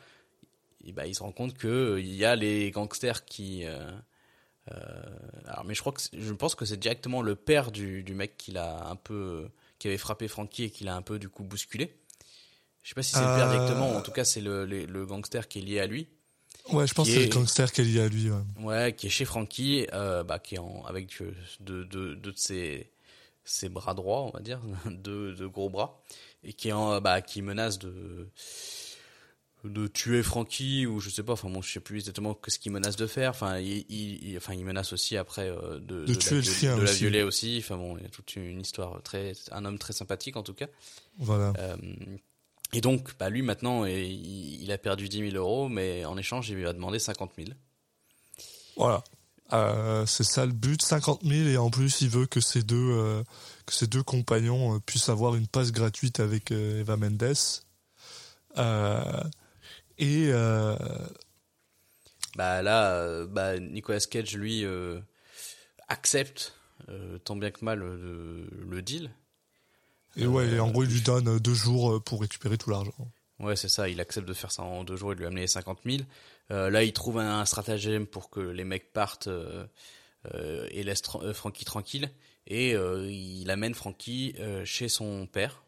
il, bah, il se rend compte que euh, il y a les gangsters qui. euh, alors, mais je crois que je pense que c'est directement le père du, du mec qui l'a un peu, qui avait frappé Frankie et qui l'a un peu du coup bousculé. Je sais pas si c'est le père directement, en tout cas c'est le, le, le gangster qui est lié à lui. Ouais, je pense que c'est est- le gangster qui est lié à lui. Ouais. Ouais, qui est chez Frankie, bah, qui est en, avec deux, deux de ses, ses bras droits, on va dire, deux, deux gros bras, et qui en, bah, qui menace de, de tuer Frankie ou je sais pas, enfin bon, je sais plus exactement ce qu'il menace de faire. Enfin, il, il, il- enfin, il menace aussi après euh, de, De la tuer le viol- chien de la aussi. violer aussi. Enfin bon, il y a toute une histoire très, un homme très sympathique en tout cas. Voilà. Euh, et donc, bah, lui maintenant, il, il a perdu 10 000 euros, mais en échange, il lui a demandé 50 000. Voilà. Euh, c'est ça le but, 50 000 et en plus il veut que ses deux euh, que ses deux compagnons euh, puissent avoir une passe gratuite avec Eva Mendes. Et Bah là, bah, Nicolas Cage, lui, accepte, tant bien que mal, le deal. et ouais, et en gros il lui donne deux jours pour récupérer tout l'argent. Ouais, c'est ça, il accepte de faire ça en deux jours et de lui amener les 50 000. Euh, là, il trouve un, stratagème pour que les mecs partent euh, euh, et laissent Tra- Frankie tranquille. Et il amène Frankie chez son père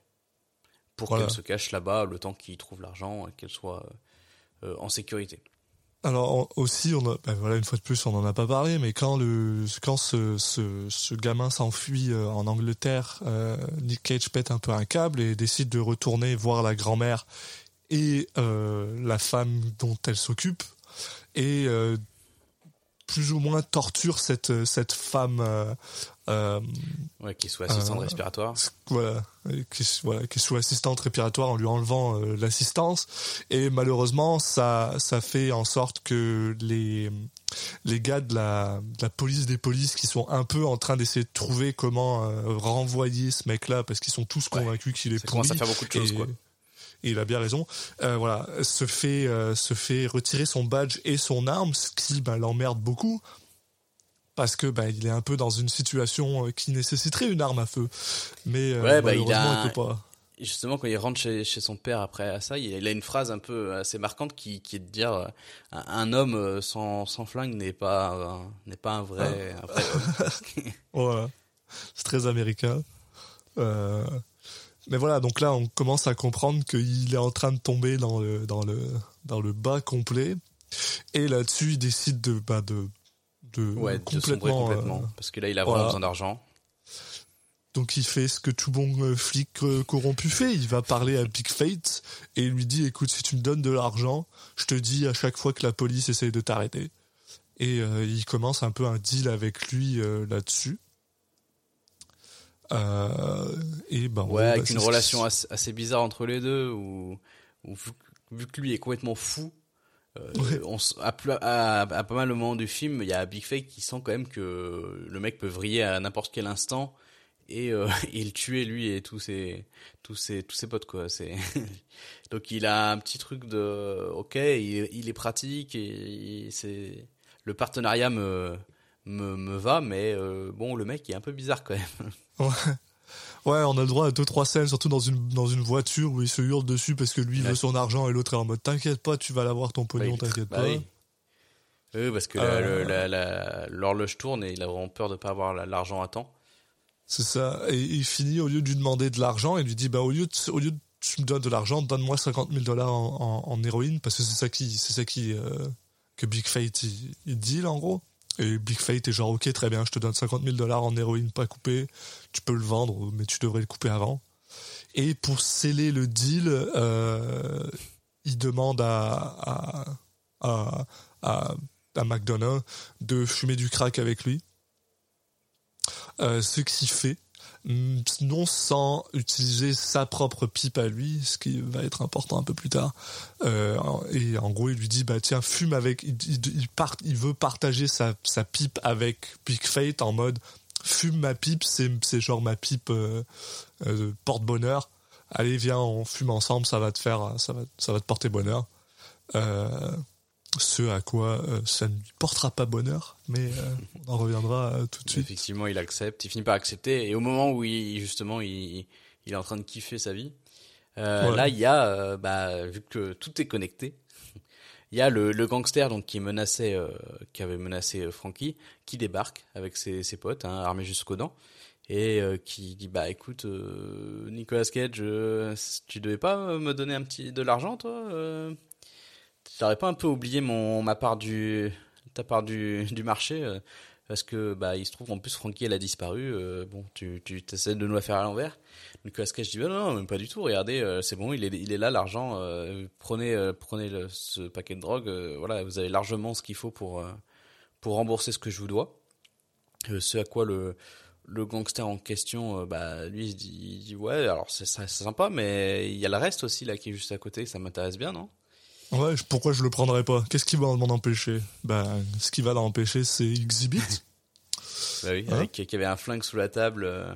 pour Voilà. qu'elle se cache là-bas le temps qu'il trouve l'argent et qu'elle soit en sécurité. Alors aussi, on a, ben voilà, une fois de plus, on n'en a pas parlé, mais quand le quand ce, ce, ce gamin s'enfuit en Angleterre, euh, Nick Cage pète un peu un câble et décide de retourner voir la grand-mère et euh, la femme dont elle s'occupe et euh, plus ou moins torture cette cette femme euh, euh, Ouais, qu'il soit assistante Euh, respiratoire. voilà, qui, voilà, qui sous assistante respiratoire en lui enlevant l'assistance. Et malheureusement, ça, ça fait en sorte que les, les gars de la, de la police des polices qui sont un peu en train d'essayer de trouver comment renvoyer ce mec-là parce qu'ils sont tous Ouais. convaincus qu'il est Ça commence pourri. à faire beaucoup de choses, et, quoi. Et il a bien raison. Euh, voilà, se fait, euh, se fait retirer son badge et son arme, ce qui bah, l'emmerde beaucoup. parce que bah, il est un peu dans une situation euh, qui nécessiterait une arme à feu. Mais euh, bah, il malheureusement, a- il peut pas. Justement, quand il rentre chez, chez son père après à ça, il a une phrase un peu assez marquante qui, qui est de dire euh, un, homme sans, sans flingue n'est pas un- n'est pas un vrai, un vrai homme. Ouais, c'est très américain. Euh, mais voilà, donc là, on commence à comprendre qu'il est en train de tomber dans le, dans le, dans le bas complet. Et là-dessus, il décide de, bah, de, de Ouais, de sombrer complètement. euh, parce que là, il a voilà. vraiment besoin d'argent. donc il fait ce que tout bon euh, flic euh, corrompu fait. Il va parler à Big Fate et il lui dit écoute, si tu me donnes de l'argent, je te dis à chaque fois que la police essaye de t'arrêter. Et euh, il commence un peu un deal avec lui euh, là-dessus. Euh, et ben Ouais, bah, avec c'est une relation assez, bizarre entre les deux, où, où vu, que lui est complètement fou, euh, Ouais. on, s- à, pla- à, à pas mal de moments du film, il y a Big Fake qui sent quand même que le mec peut vriller à n'importe quel instant et, euh, et le tuer lui et tous ses tous ses tous ses potes quoi. C'est donc il a un petit truc de ok, il, il est pratique et c'est le partenariat me me, me va, mais euh, bon le mec est un peu bizarre quand même. Ouais, on a le droit à deux trois scènes, surtout dans une dans une voiture où il se hurle dessus parce que lui il Ouais. veut son argent et l'autre est en mode t'inquiète pas, tu vas l'avoir ton pognon, Ouais, t'inquiète bah pas. oui. Oui, parce que Euh. l'horloge tourne et il a vraiment peur de pas avoir la- l'argent à temps. C'est ça. Et il finit, au lieu de lui demander de l'argent, il lui dit, bah, au lieu de, au lieu de tu me donnes de l'argent, donne-moi 50 000 dollars en, en, en héroïne, parce que c'est ça qui, c'est ça qui, euh, que Big Fate, il, il deal, en gros. Et Big Fate est genre, ok, très bien, je te donne 50 000 dollars en héroïne pas coupée, tu peux le vendre, mais tu devrais le couper avant. Et pour sceller le deal, euh, il demande à, à, à, à, à McDonough de fumer du crack avec lui. Euh, ce qu'il fait, non sans utiliser sa propre pipe à lui, ce qui va être important un peu plus tard. Euh, et en gros, il lui dit bah tiens, fume avec. Il, veut partager sa, pipe avec Big Fate en mode fume ma pipe, c'est c'est genre ma pipe euh, euh, porte-bonheur. Allez, viens, on fume ensemble, ça va te faire, ça va, ça va te porter bonheur. Ce à quoi euh, ça ne lui portera pas bonheur, mais euh, on en reviendra euh, tout de suite. Effectivement, il accepte, il finit par accepter. Et au moment où il, justement, il, il est en train de kiffer sa vie, euh, Ouais. là, il y a, bah, vu que tout est connecté, il y a le, le gangster donc qui menaçait, euh, qui avait menacé Frankie, qui débarque avec ses, ses potes, hein, armés jusqu'aux dents, et euh, qui dit bah écoute, euh, Nicolas Cage, euh, tu devais pas me donner un petit de l'argent, toi euh T'aurais pas un peu oublié mon ma part du ta part du du marché euh, parce que bah il se trouve qu'en plus Frankie elle a disparu euh, bon tu tu essaies de nous la faire à l'envers. Nicolas Cage dit bah non, non même pas du tout regardez euh, c'est bon il est il est là l'argent prenez prenez ce paquet de drogue voilà vous avez largement ce qu'il faut pour pour rembourser ce que je vous dois. Ce à quoi le le gangster en question bah lui il dit, ouais alors c'est sympa mais il y a le reste aussi là qui est juste à côté ça m'intéresse bien non? Ouais, pourquoi je le prendrais pas? Qu'est-ce qui va m'en empêcher Ben, ce qui va l'empêcher, c'est Exhibit. Bah oui, Hein? avec qui avait un flingue sous la table. euh,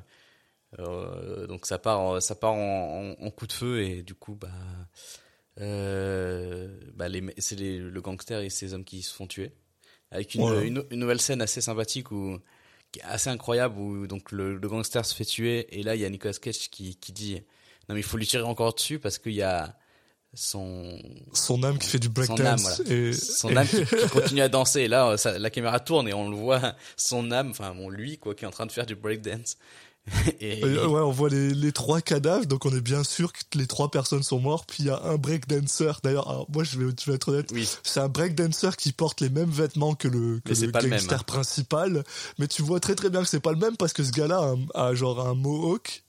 euh, donc ça part, en- ça part en, en- en coup de feu et du coup bah, euh, bah c'est le gangster et ses hommes qui se font tuer. Avec une, Ouais. une, une nouvelle scène assez sympathique où assez incroyable où donc le, le gangster se fait tuer et là il y a Nicolas Cage qui, qui dit non mais il faut lui tirer encore dessus parce qu'il y a son Son âme qui fait du son âme, breakdance. voilà. et, son âme qui, qui continue à danser. Et là, ça- la caméra tourne et on le voit, son âme, enfin bon, lui quoi, qui est en train de faire du breakdance. et Euh, ouais, on voit les, les trois cadavres, donc on est bien sûr que les trois personnes sont mortes. Puis il y a un breakdancer. D'ailleurs, moi je vais, je vais être honnête, oui, c'est un breakdancer qui porte les mêmes vêtements que le, que le gangster hein. principal. Mais tu vois très très bien que c'est pas le même parce que ce gars-là a, a genre un mohawk.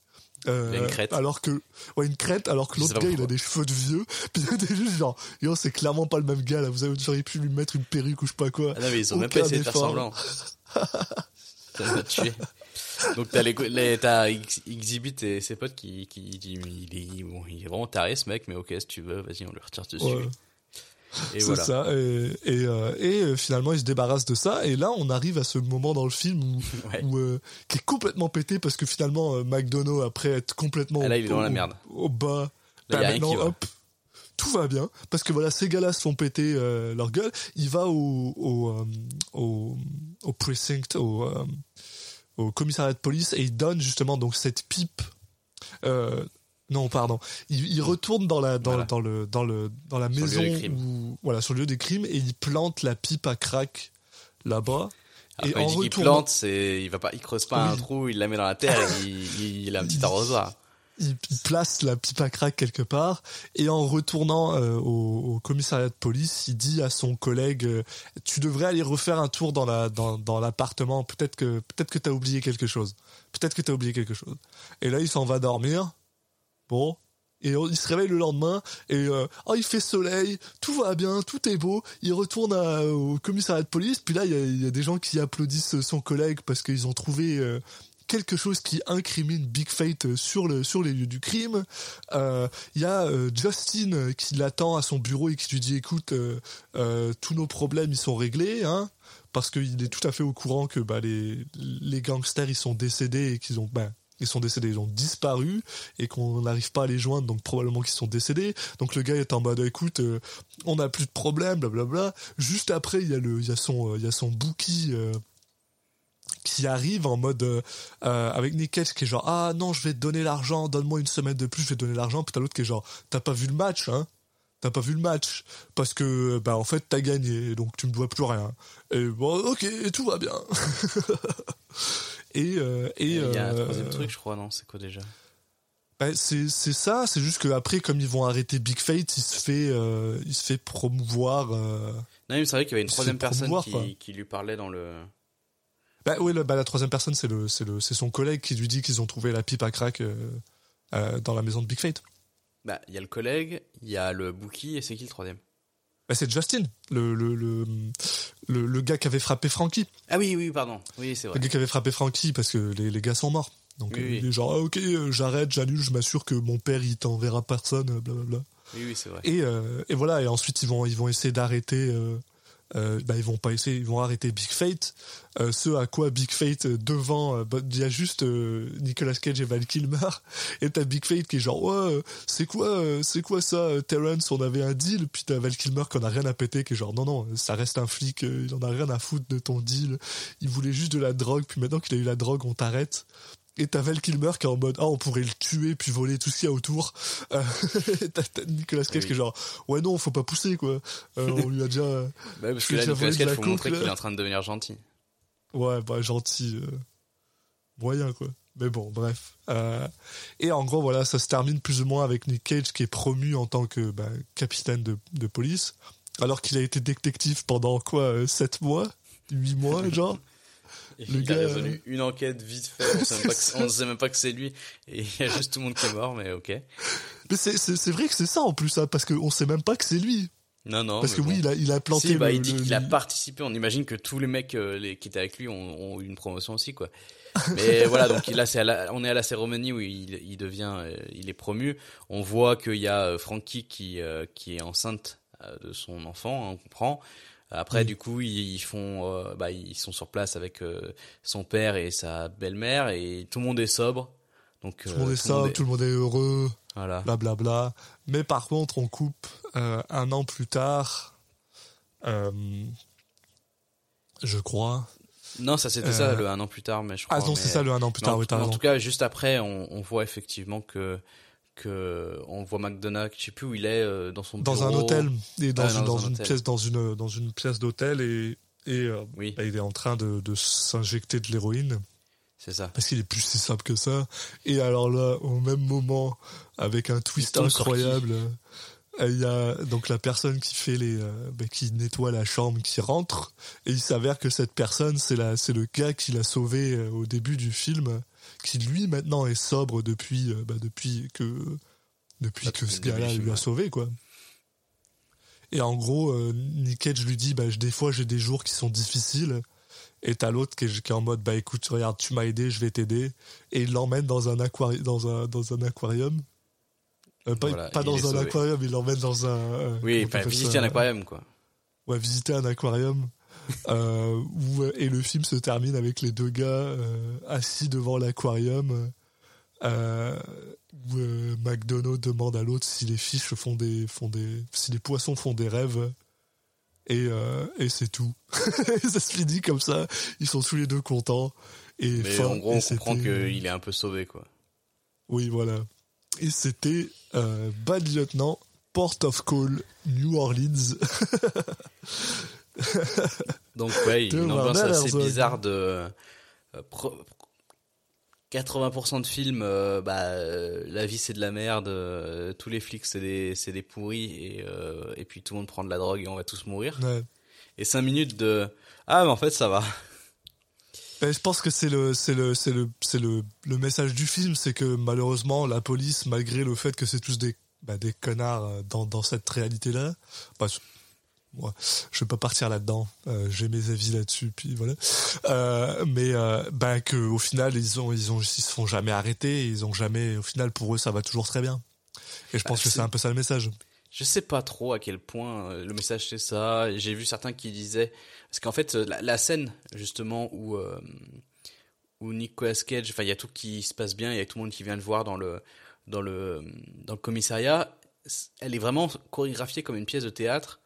Euh, Il a une crête. Alors que, ouais, une crête, alors que l'autre gars, il a des cheveux de vieux. Puis t'es juste genre, yo, c'est clairement pas le même gars, là. Vous avez, j'aurais pu lui mettre une perruque ou je sais pas quoi. ah non mais ils ont même pas essayé de faire semblant. Ça m'a tué. Donc t'as les, les t'as Ex- Exhibit et ses potes qui qui disent il est bon, il est vraiment taré ce mec, mais ok si tu veux, vas-y on le retire dessus. Ouais. Et C'est voilà. ça. Et, et, euh, et, euh, finalement, il se débarrasse de ça. Et là, on arrive à ce moment dans le film où, Ouais. où, euh, qui est complètement pété parce que finalement, euh, McDonough, après être complètement Ah, là, il est dans la au- merde. au, bas, Là, bah, maintenant, hop, tout va bien parce que voilà ces gars-là se font péter leur gueule. Il va au au au, au precinct au au commissariat de police et il donne justement donc cette pipe. Euh, non, pardon. Il, il retourne dans la dans, Voilà. dans le dans le dans la Sur maison où voilà sur le lieu des crimes et il plante la pipe à crack là-bas. Et en il dit retournant- plante, c'est, il va pas, il creuse pas un trou, il la met dans la terre, et il, il a un petit arrosoir. il, il place la pipe à crack quelque part et en retournant euh, au, au commissariat de police, il dit à son collègue euh, "Tu devrais aller refaire un tour dans la dans, dans l'appartement. Peut-être que peut-être que t'as oublié quelque chose. Peut-être que t'as oublié quelque chose." Et là, il s'en va dormir. Bon. Et il se réveille le lendemain et euh, oh, il fait soleil, tout va bien, tout est beau. Il retourne au commissariat de police. Puis là, il y a, des gens qui applaudissent son collègue parce qu'ils ont trouvé euh, quelque chose qui incrimine Big Fate sur le sur les lieux du crime. Euh, Il y a Justin qui l'attend à son bureau et qui lui dit écoute, tous nos problèmes ils sont réglés, hein, parce qu'il est tout à fait au courant que bah, les les gangsters ils sont décédés et qu'ils ont bah, ils sont décédés, ils ont disparu et qu'on n'arrive pas à les joindre, donc probablement qu'ils sont décédés. Donc le gars est en mode écoute, euh, on n'a plus de problème, blablabla. Juste après, il y a le, il y a son, euh, il son bookie euh, qui arrive en mode avec Nick Cage qui est genre ah non je vais te donner l'argent, donne-moi une semaine de plus, je vais te donner l'argent. Puis t'as l'autre qui est genre t'as pas vu le match, hein T'as pas vu le match parce que bah en fait t'as gagné donc tu me dois plus rien. Et bon ok tout va bien. et euh, et il y a un euh, troisième truc, je crois, non? C'est quoi déjà? bah, c'est c'est ça, c'est juste que après comme ils vont arrêter Big Fate, il se fait euh, il se fait promouvoir. euh, Non, il me semblait qu'il y avait une C'est troisième personne qui, lui parlait dans le, Bah oui, bah, la troisième personne, c'est le, c'est le, c'est son collègue qui lui dit qu'ils ont trouvé la pipe à crack euh, dans la maison de Big Fate. bah, il y a le collègue, il y a le bookie, et c'est qui le troisième? Bah, c'est Justin, le, le, le, le, le gars qui avait frappé Frankie. Ah oui, oui, pardon. Oui, c'est Le gars qui avait frappé Frankie parce que les, les gars sont morts. Donc Oui, euh, oui. il est genre, ah, ok, euh, j'arrête, j'annule, je m'assure que mon père, il t'enverra personne, euh, blablabla. Oui, oui, c'est vrai. Et, euh, et voilà, et ensuite ils vont, ils vont essayer d'arrêter. Euh, euh, bah, ils vont pas essayer, ils vont arrêter Big Fate. Euh, ce à quoi Big Fate euh, devant, euh, bah, il y a juste euh, Nicolas Cage et Val Kilmer. Et t'as Big Fate qui est genre ouais, c'est quoi, c'est quoi ça, Terrence On avait un deal. Puis t'as Val Kilmer qui en a rien à péter, qui est genre non non, ça reste un flic, il en a rien à foutre de ton deal. Il voulait juste de la drogue. Puis maintenant qu'il a eu la drogue, on t'arrête. Et t'as Val Kilmer qui est en mode ah on pourrait le tuer puis voler tout ce qu'il y a autour. Euh, t'as Nicolas Cage Oui. qui est genre ouais non faut pas pousser quoi. Euh, on lui a déjà Bah, parce que là, Nicolas Cage, faut montrer qu'il est en train de devenir gentil. ouais bah gentil euh, moyen quoi. Mais bon bref. Euh, et en gros voilà ça se termine plus ou moins avec Nick Cage qui est promu en tant que bah, capitaine de, de police alors qu'il a été détective pendant quoi 7 mois? 8 mois genre? Le il gars, a résolu une enquête vite fait, on on sait même pas que c'est lui, et il y a juste tout le monde qui est mort, mais ok. Mais c'est vrai que c'est ça en plus hein, parce qu'on sait même pas que c'est lui Non, non. parce que bon. oui il a il a planté Si, bah, le- il dit le- qu'il a participé. On imagine que tous les mecs euh, les, qui étaient avec lui ont, ont eu une promotion aussi, quoi. Mais voilà, donc là, c'est on est à la cérémonie où il, il devient, euh, il est promu. On voit qu'il y a euh, Frankie qui, euh, qui est enceinte euh, de son enfant, hein, on comprend. Après, Oui. du coup, ils, ils font, euh, bah, ils sont sur place avec euh, son père et sa belle-mère et tout le monde est sobre. Donc tout le monde est est- tout le monde est heureux Voilà. blablabla. Mais par contre, on coupe euh, un an plus tard, euh, je crois. Non, ça c'était Euh, ça, le un an plus tard, mais je crois. Ah non, c'est ça le un an plus tard, en, oui, en tout cas, juste après, on, on voit effectivement que que on voit McDonald's, je sais plus où il est, euh, dans son Dans un hôtel, et dans, Ouais, une, dans dans un une hôtel. pièce, dans une, dans une pièce d'hôtel, et, et euh, Oui, bah, il est en train de, de s'injecter de l'héroïne, c'est ça. parce qu'il est plus si simple que ça. Et alors là, au même moment, avec un twist incroyable, euh, il y a donc la personne qui fait les, euh, bah, qui nettoie la chambre, qui rentre, et il s'avère que cette personne, c'est la, c'est le gars qui l'a sauvé euh, au début du film, qui lui maintenant est sobre depuis, euh, bah, depuis que, depuis Ah, que ce gars-là lui a sauvé, quoi. Et en gros, euh, Nick Cage lui dit, bah, des fois j'ai des jours qui sont difficiles. Et t'as l'autre qui est, qui est en mode, bah écoute, regarde, tu m'as aidé, je vais t'aider. Et il l'emmène dans un aquarium, dans un, dans un aquarium. Euh, pas Voilà, pas il dans un aquarium, il l'emmène dans un. euh, Oui, enfin, visiter un aquarium, quoi. Ouais, visiter un aquarium. Euh, où, et le film se termine avec les deux gars euh, assis devant l'aquarium. euh, où euh, McDonough demande à l'autre si les fiches font des, font des, si les poissons font des rêves. Et, euh, et c'est tout. ça se finit comme ça. Ils sont tous les deux contents. Et Mais fin, en gros, on comprend qu'il est un peu sauvé, quoi. Oui, voilà. Et c'était Bad Lieutenant, Port of Call, New Orleans. Donc ouais, une ambiance assez bizarre de euh, pro- 80% de films, euh, bah euh, la vie c'est de la merde, euh, tous les flics c'est des c'est des pourris et euh, et puis tout le monde prend de la drogue et on va tous mourir. Ouais. Et 5 minutes de ah mais en fait ça va. Ben, je pense que c'est le, c'est le, c'est le, c'est le, le message du film, c'est que malheureusement la police, malgré le fait que c'est tous des, bah, des connards euh, dans, dans cette réalité-là, bah, moi, je vais pas partir là-dedans. euh, J'ai mes avis là-dessus, puis voilà. Euh, mais euh, ben que au final ils ont, ils ont, ils se font jamais arrêter, ils ont jamais, au final pour eux ça va toujours très bien. Et je pense Bah, que c'est- un peu ça le message. Je sais pas trop à quel point euh, le message c'est ça. J'ai vu certains qui disaient parce qu'en fait la, la scène justement où où Nicolas Cage, enfin il y a tout qui se passe bien, il y a tout le monde qui vient le voir dans le dans le dans le commissariat, elle est vraiment chorégraphiée comme une pièce de théâtre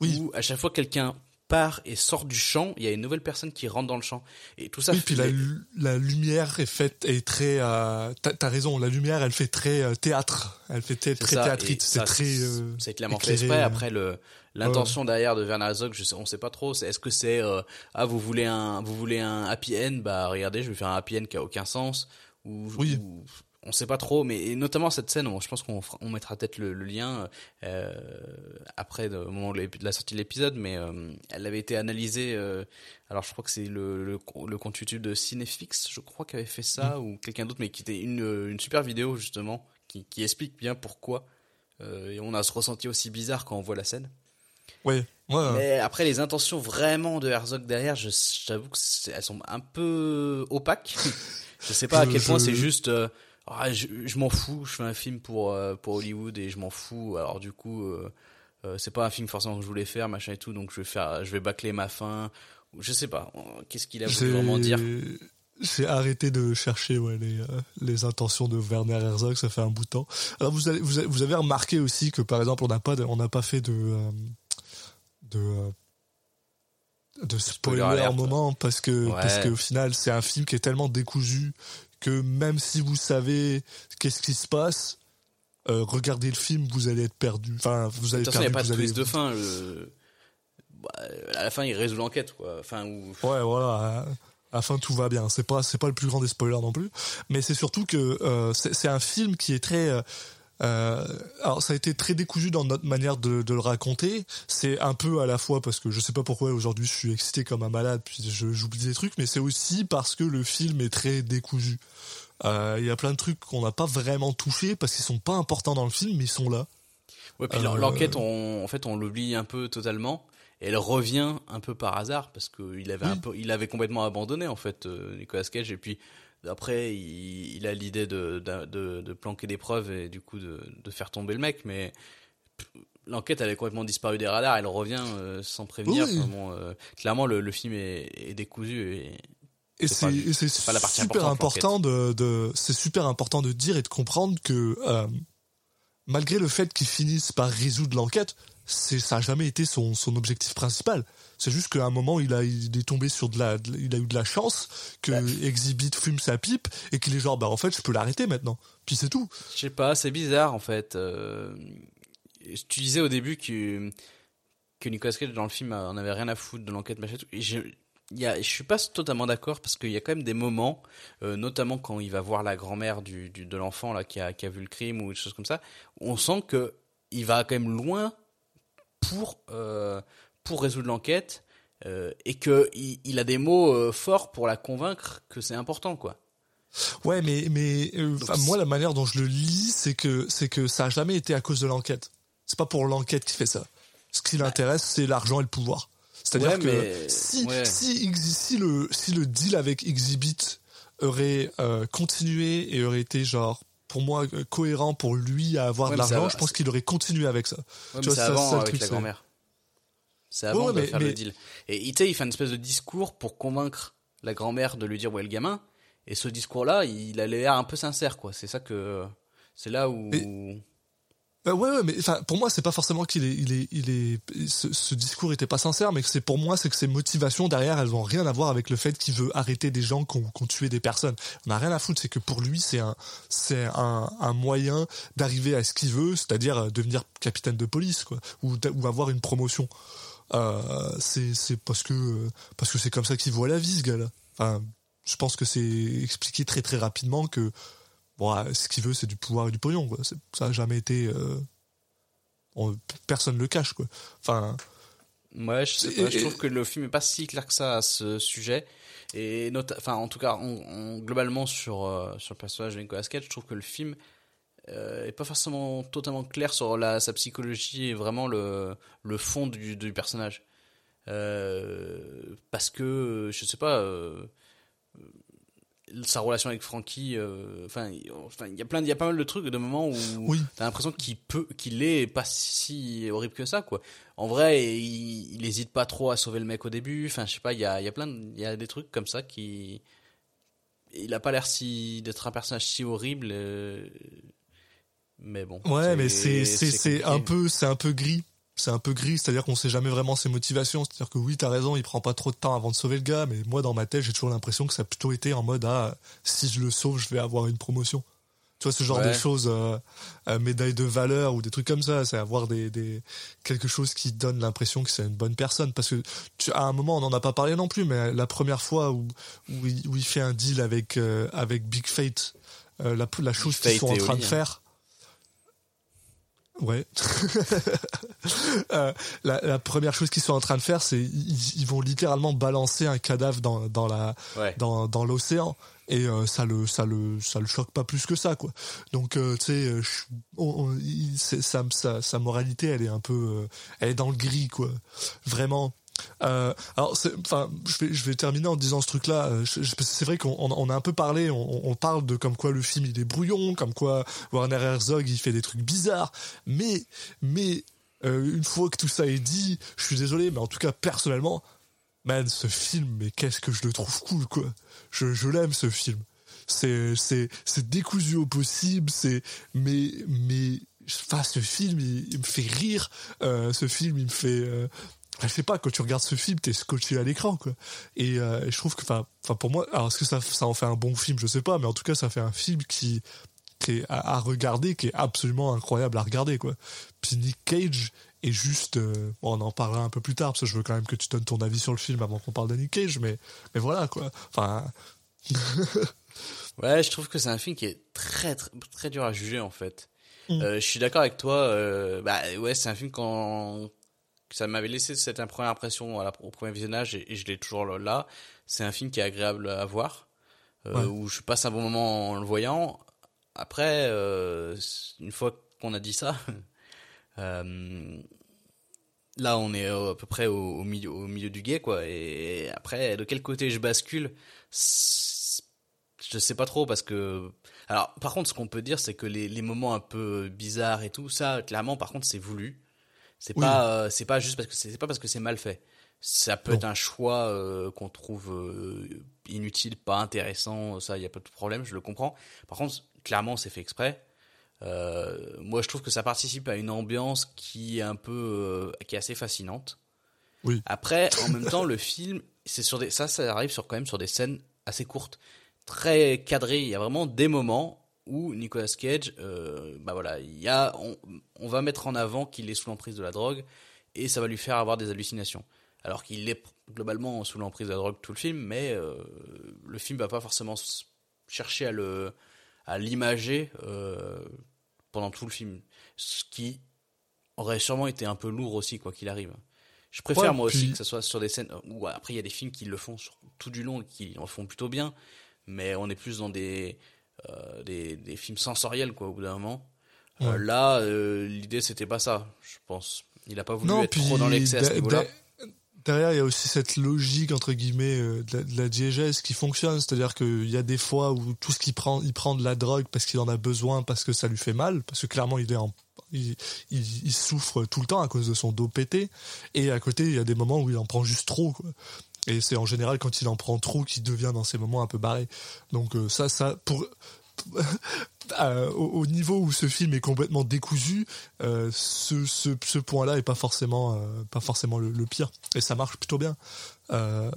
Oui. où à chaque fois quelqu'un part et sort du champ, il y a une nouvelle personne qui rentre dans le champ et tout ça. Oui, puis la, lumière est faite est très. Euh, T'as raison, la lumière elle fait très euh, théâtre, elle fait très, théâtrite, c'est très. euh, c'est clairement fait exprès. euh. Après le l'intention derrière de Werner Herzog, je sais, on sait pas trop. C'est est-ce que c'est euh, ah vous voulez un vous voulez un happy end? Bah regardez, je vais faire un happy end qui a aucun sens. Ou, Oui. ou- on sait pas trop, mais notamment cette scène, on- je pense qu'on on mettra peut-être le, le lien euh, après de- au moment de la sortie de l'épisode, mais euh, elle avait été analysée. euh, alors je crois que c'est le, le, le compte YouTube de Cinefix, je crois, qui avait fait ça, ou quelqu'un d'autre, mais qui était une, une super vidéo justement qui, qui explique bien pourquoi. Et on a ce ressenti aussi bizarre quand on voit la scène. Ouais, ouais. Mais après, les intentions vraiment de Herzog derrière, je- j'avoue que c'est- elles sont un peu opaques. je sais pas à quel point je- c'est juste. euh, ah, je je m'en fous, je fais un film pour euh, pour Hollywood et je m'en fous. Alors du coup, euh, euh, c'est pas un film forcément que je voulais faire, machin et tout, donc je vais faire, je vais bâcler ma fin. Je sais pas. Qu'est-ce qu'il a voulu vraiment dire? j'ai arrêté de chercher ouais, les, euh, les intentions de Werner Herzog, ça fait un bout de temps. Alors vous avez, vous avez, vous avez remarqué aussi que par exemple on n'a pas de- on n'a pas fait de euh, de euh, de spoiler Spoiler alert. moment parce que Ouais. parce qu'au final c'est un film qui est tellement décousu que même si vous savez qu'est-ce qui se passe, euh, regardez le film, vous allez être perdu. Enfin, vous De allez toute façon, il n'y a pas de allez- twist de fin. le- Bah, à la fin, il résout l'enquête, quoi. Enfin, ou... Ouais, voilà. À à la fin, tout va bien. C'est pas, c'est pas le plus grand des spoilers non plus. Mais c'est surtout que euh, c'est c'est un film qui est très. Euh, alors, ça a été très décousu dans notre manière de, de le raconter. C'est un peu à la fois parce que je sais pas pourquoi aujourd'hui je suis excité comme un malade, puis je- j'oublie des trucs, mais c'est aussi parce que le film est très décousu. Euh, Il y a plein de trucs qu'on n'a pas vraiment touchés parce qu'ils sont pas importants dans le film, mais ils sont là. Ouais, puis Euh, l'en- l'enquête, on, en fait, on l'oublie un peu totalement. Et elle revient un peu par hasard parce que il avait un Oui. peu, il avait complètement abandonné en fait Nicolas Cage. Et puis après, il, il a l'idée de, de, planquer des preuves et du coup de, de faire tomber le mec. Mais l'enquête, elle est complètement disparue des radars. Elle revient euh, sans prévenir. Oui. Euh, clairement, le, le film est, est décousu et Et C'est super important de, de c'est super important de dire et de comprendre que euh, malgré le fait qu'ils finissent par résoudre l'enquête, c'est ça a jamais été son, son objectif principal. C'est juste qu'à un moment il a il est tombé sur de la de- il a eu de la chance que Exhibit fume sa pipe et qu'il est genre bah en fait je peux l'arrêter maintenant. Puis c'est tout. Je sais pas, c'est bizarre en fait. Euh, tu disais au début que que Nicolas Cage dans le film euh, en avait rien à foutre de l'enquête machin. et je, y a, je suis pas totalement d'accord parce qu'il y a quand même des moments, euh, notamment quand il va voir la grand-mère du, du de l'enfant là qui a qui a vu le crime ou des choses comme ça, où on sent que il va quand même loin pour euh, pour résoudre l'enquête euh, et que il, il a des mots euh, forts pour la convaincre que c'est important quoi. Ouais mais mais euh, moi la manière dont je le lis c'est que c'est que ça a jamais été à cause de l'enquête. C'est pas pour l'enquête qui fait ça. Ce qui l'intéresse c'est l'argent et le pouvoir. C'est-à-dire Ouais, que si, ouais. si, le, si le deal avec Exhibit aurait euh, continué et aurait été genre pour moi euh, cohérent pour lui à avoir Ouais, de l'argent, je pense qu'il aurait continué avec ça. Ouais, Tu mais vois, c'est avant ça, avec truc, la grand-mère. C'est avant Ouais, de mais- faire le deal. Et il fait une espèce de discours pour convaincre la grand-mère de lui dire où est le gamin. Et ce discours-là, il a l'air un peu sincère, quoi. C'est ça que, c'est là où. Euh, ouais, ouais, mais enfin, pour moi, c'est pas forcément qu'il est, il est, il est, ce, ce discours était pas sincère, mais c'est pour moi, c'est que ses motivations derrière, elles ont rien à voir avec le fait qu'il veut arrêter des gens qui ont, qui ont tué des personnes. On a rien à foutre, c'est que pour lui, c'est un, c'est un, un moyen d'arriver à ce qu'il veut, c'est-à-dire euh, devenir capitaine de police, quoi, ou, ou avoir une promotion. Euh, c'est, c'est parce que, euh, parce que c'est comme ça qu'il voit la vie, ce gars-là. Enfin, je pense que c'est expliqué très très rapidement que bon, euh, ce qu'il veut, c'est du pouvoir et du pognon. Quoi. Ça a jamais été. euh, on- personne le cache, quoi. Enfin, Ouais, je sais Et- pas. Je et- trouve que le film est pas si clair que ça à ce sujet. Et enfin, en tout cas, on, on- globalement sur euh, sur le personnage de Nicolas Cage, je trouve que le film euh, est pas forcément totalement clair sur la sa psychologie et vraiment le le fond du, du personnage. Euh, parce que je sais pas. Sa relation avec Frankie, euh, enfin, il y a plein, il y a pas mal de trucs, de moments où Oui. t'as l'impression qu'il peut, qu'il est pas si horrible que ça, quoi. En vrai, il, il hésite pas trop à sauver le mec au début. Enfin, je sais pas, il y a, il y a plein, il y a des trucs comme ça qui, il a pas l'air si d'être un personnage si horrible. euh, Mais bon. ouais, mais c'est, c'est, c'est un peu, c'est un peu gris. C'est un peu gris, c'est-à-dire qu'on sait jamais vraiment ses motivations. C'est-à-dire que oui, t'as raison, il prend pas trop de temps avant de sauver le gars, mais moi, dans ma tête, j'ai toujours l'impression que ça a plutôt été en mode, ah, si je le sauve, je vais avoir une promotion. Tu vois, ce genre Ouais. de choses, euh, euh, médaille de valeur ou des trucs comme ça, c'est avoir des, des, quelque chose qui donne l'impression que c'est une bonne personne. Parce que, tu, à un moment, on n'en a pas parlé non plus, mais la première fois où, où, il, où il fait un deal avec, euh, avec Big Fate, euh, la, la chose qu'ils sont en train de hein. faire. Ouais. Euh, la, la première chose qu'ils sont en train de faire, c'est ils, ils vont littéralement balancer un cadavre dans, dans la Ouais. dans, dans l'océan et euh, ça le ça le ça le choque pas plus que ça quoi. Donc euh, tu sais, c'est- sa, moralité, elle est un peu, elle est dans le gris quoi. Vraiment. Euh, alors, enfin, je vais, terminer en disant ce truc-là. euh, C'est vrai qu'on on- on a un peu parlé. On, parle de comme quoi le film il est brouillon, comme quoi Werner Herzog il fait des trucs bizarres. Mais, mais euh, une fois que tout ça est dit, je suis désolé, mais en tout cas personnellement, man, ce film, mais qu'est-ce que je le trouve cool quoi. Je, je l'aime ce film. C'est, c'est, c'est décousu au possible. C'est, mais, mais, enfin, ce film, il, me fait rire. Ce film, il me fait. Je sais pas, quand tu regardes ce film, t'es scotché à l'écran, quoi. Et, euh, je trouve que, enfin, enfin, pour moi, alors est-ce que ça, ça en fait un bon film, je sais pas, mais en tout cas, ça fait un film qui, qui est à, à regarder, qui est absolument incroyable à regarder, quoi. Puis Nick Cage est juste, euh, bon, on en parlera un peu plus tard, parce que je veux quand même que tu donnes ton avis sur le film avant qu'on parle de Nick Cage, mais, mais voilà, quoi. Enfin, Ouais, je trouve que c'est un film qui est très très, très dur à juger en fait. Mm. Euh, je suis d'accord avec toi. Euh, bah ouais, c'est un film quand ça m'avait laissé cette première impression au premier visionnage et, et je l'ai toujours là. C'est un film qui est agréable à voir, euh, Ouais. où je passe un bon moment en le voyant. Après, euh, une fois qu'on a dit ça, euh, là on est à peu près au, au milieu au milieu du guet quoi. Et après, de quel côté je bascule je sais pas trop parce que alors par contre ce qu'on peut dire c'est que les, les moments un peu bizarres et tout ça clairement par contre c'est voulu c'est Oui. pas euh, c'est pas juste parce que c'est pas parce que c'est mal fait ça peut Non. être un choix euh, qu'on trouve euh, inutile pas intéressant ça il y a pas de problème je le comprends par contre clairement c'est fait exprès moi je trouve que ça participe à une ambiance qui est un peu qui est assez fascinante Oui. après en même temps le film c'est sur des ça ça arrive sur quand même sur des scènes assez courtes très cadré. Il y a vraiment des moments où Nicolas Cage, euh, bah voilà, il y a, on, on va mettre en avant qu'il est sous l'emprise de la drogue et ça va lui faire avoir des hallucinations. Alors qu'il est globalement sous l'emprise de la drogue tout le film, mais euh, le film va pas forcément chercher à le, à l'imager euh, pendant tout le film, ce qui aurait sûrement été un peu lourd aussi quoi qu'il arrive. Je préfère Ouais, moi aussi que ce soit sur des scènes où après il y a des films qui le font sur tout du long et qui en font plutôt bien, mais on est plus dans des des, des films sensoriels quoi au bout d'un moment. Euh, Ouais. là, euh, l'idée c'était pas ça, je pense. Il a pas voulu non, être puis trop dans l'excès à ce da- niveau-là. da- derrière, il y a aussi cette logique entre guillemets euh, de la, de la diégèse qui fonctionne, c'est-à-dire qu'il y a des fois où tout ce qu'il prend, il prend de la drogue parce qu'il en a besoin, parce que ça lui fait mal, parce que clairement il est en il, il, il souffre tout le temps à cause de son dos pété, et à côté il y a des moments où il en prend juste trop, quoi. Et c'est en général quand il en prend trop qu'il devient dans ces moments un peu barré. Donc euh, ça, ça, pour euh, au, au niveau où ce film est complètement décousu, euh, ce, ce, ce point-là est pas forcément euh, pas forcément le, le pire. Et ça marche plutôt bien. Euh,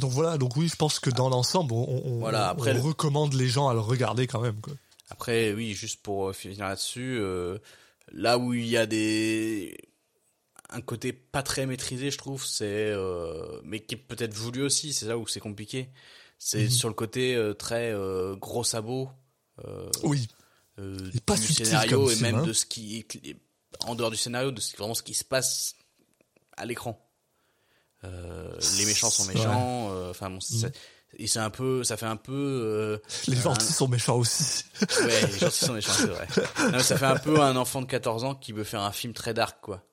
donc voilà, donc oui, je pense que dans l'ensemble, on, on, Voilà, après on le- recommande les gens à le regarder quand même. Quoi. Après, oui, juste pour euh, finir là-dessus, euh, là où il y a des un côté pas très maîtrisé, je trouve, c'est euh, mais qui est peut-être voulu aussi, c'est là où c'est compliqué. C'est Mhm. sur le côté euh, très euh, gros sabot Oui, pas du scénario comme et même hein. de ce qui est en dehors du scénario, de ce, vraiment ce qui se passe à l'écran. Les méchants sont méchants, enfin bon, Mhm. et c'est un peu, ça fait un peu les un- gentils sont méchants aussi. Ouais, les gentils sont méchants, c'est vrai. Non, ça fait un peu un enfant de 14 ans qui veut faire un film très dark, quoi.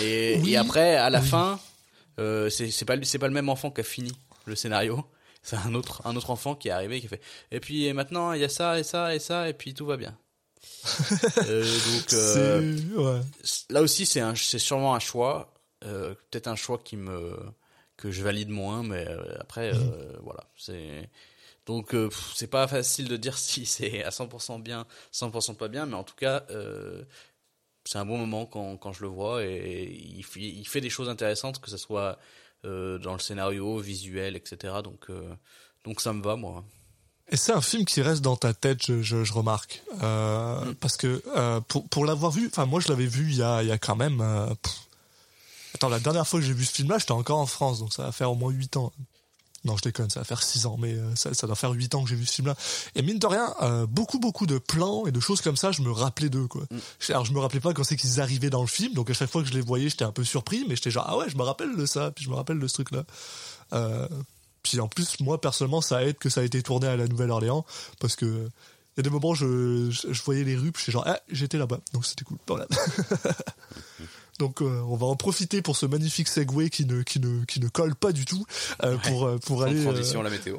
Et, Oui. et après, à la Oui. fin, euh, c'est pas le même enfant qui a fini le scénario. C'est un autre un autre enfant qui est arrivé qui fait. Et puis et maintenant il y a ça et ça et ça et puis tout va bien. Euh, donc euh, ouais. là aussi c'est sûrement un choix, euh, peut-être un choix qui me que je valide moins, mais après voilà c'est donc c'est pas facile de dire si c'est à 100% bien, 100% pas bien, mais en tout cas c'est un bon moment quand quand je le vois et il fait, il fait des choses intéressantes que ce soit euh, dans le scénario, visuel, etc. Donc euh, donc ça me va moi. Et c'est un film qui reste dans ta tête, je, je, je remarque, euh, Mm. parce que pour pour l'avoir vu, enfin moi je l'avais vu il y a il y a quand même. Attends, la dernière fois que j'ai vu ce film-là, j'étais encore en France, donc ça va faire au moins 8 ans. Non, je déconne, ça va faire 6 ans, mais euh, ça, ça doit faire 8 ans que j'ai vu ce film-là. Et mine de rien, euh, beaucoup, beaucoup de plans et de choses comme ça, je me rappelais d'eux, quoi. Je- Alors, je me rappelais pas quand c'est qu'ils arrivaient dans le film, donc à chaque fois que je les voyais, j'étais un peu surpris, mais j'étais genre, ah ouais, je me rappelle de ça, puis je me rappelle de ce truc-là. Euh, puis en plus, moi, personnellement, ça aide que ça a été tourné à la Nouvelle-Orléans, parce que il y a des moments, je, je, je voyais les rues, puis j'étais genre, ah, j'étais là-bas, donc c'était cool. Voilà. Donc euh, on va en profiter pour ce magnifique segway qui ne qui ne qui ne colle pas du tout euh, pour euh, pour aller transition euh, la météo.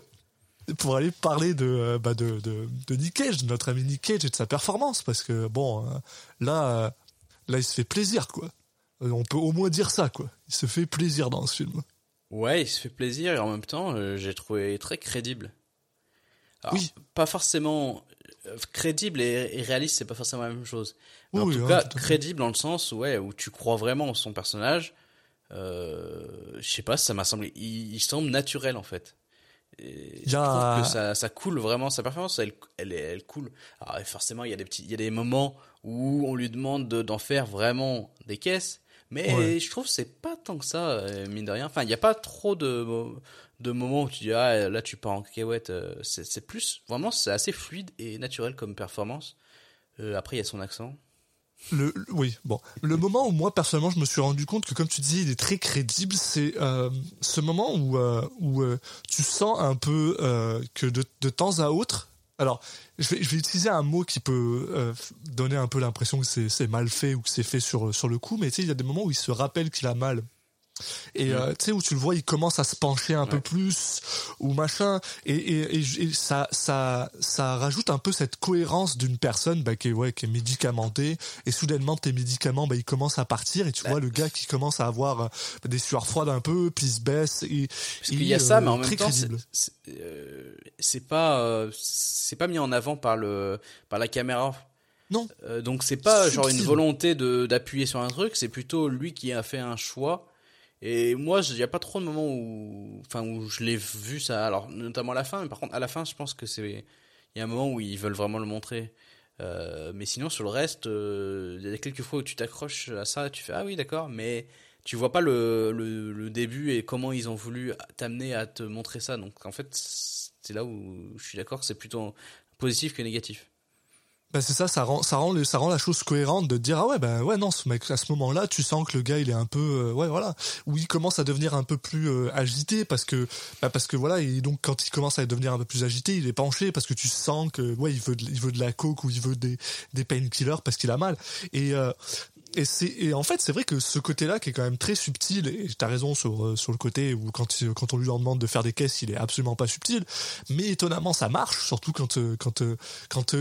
pour aller parler de euh, bah de, de de Nick Cage, de notre ami Nick Cage et de sa performance parce que bon là là il se fait plaisir quoi. On peut au moins dire ça quoi. Il se fait plaisir dans ce film. Ouais, il se fait plaisir et en même temps, euh, j'ai trouvé très crédible. Alors, Oui. Pas forcément crédible et, et réaliste, c'est pas forcément la même chose. Mais Oui, en tout hein, cas, tout fait. crédible dans le sens où, ouais, où tu crois vraiment en son personnage. Euh, je sais pas, ça m'a semblé, il, il semble naturel en fait. Et je trouve que ça, ça coule vraiment, sa performance, elle, elle, elle coule. Alors forcément, il y a des petits, il y a des moments où on lui demande de- d'en faire vraiment des caisses, mais Ouais. je trouve que c'est pas tant que ça, euh, mine de rien. Enfin, il n'y a pas trop de, de moments où tu dis ah là tu pars en cacahuète. euh, C'est c'est plus vraiment c'est assez fluide et naturel comme performance. Euh, après il y a son accent. Oui, bon. Le moment où moi personnellement je me suis rendu compte que comme tu disais il est très crédible, c'est euh, ce moment où euh, où euh, tu sens un peu que de, de temps à autre. Alors, je vais, utiliser un mot qui peut donner un peu l'impression que c'est c'est mal fait ou que c'est fait sur sur le coup, mais tu sais il y a des moments où il se rappelle qu'il a mal. Et euh, tu sais où tu le vois, il commence à se pencher un peu plus ou machin, et, et, et, et ça ça ça rajoute un peu cette cohérence d'une personne bah, qui est ouais qui est médicamentée et soudainement tes médicaments bah ils commencent à partir et tu Ouais. vois le gars qui commence à avoir euh, des sueurs froides un peu puis il se baisse et Parce qu'il y a ça, mais en même temps, c'est euh, pas euh, c'est pas mis en avant par le par la caméra. Non. Euh, donc c'est pas genre une volonté de d'appuyer sur un truc, c'est plutôt lui qui a fait un choix. Et moi, il y a pas trop de moments où, enfin, où je l'ai vu ça. Alors notamment à la fin, mais par contre à la fin, je pense que c'est y a un moment où ils veulent vraiment le montrer. Euh, mais sinon sur le reste, euh, il y a quelques fois où tu t'accroches à ça, tu fais ah oui d'accord, mais tu vois pas le, le, le début et comment ils ont voulu t'amener à te montrer ça. Donc en fait, c'est là où je suis d'accord c'est plutôt positif que négatif. Bah c'est ça, ça rend, ça rend, le- ça rend la chose cohérente de dire ah ouais ben ouais non ce mec à ce moment-là tu sens que le gars il est un peu euh, ouais voilà. Où il commence à devenir un peu plus euh, agité parce que bah parce que voilà et donc quand il commence à devenir un peu plus agité il est penché parce que tu sens que ouais il veut de, il veut de la coke ou il veut des des painkillers parce qu'il a mal. Et euh, et et en fait c'est vrai que ce côté-là qui est quand même très subtil et t'as raison sur euh, sur le côté où quand quand on lui en demande de faire des caisses il est absolument pas subtil. Mais étonnamment ça marche surtout quand euh, quand euh, quand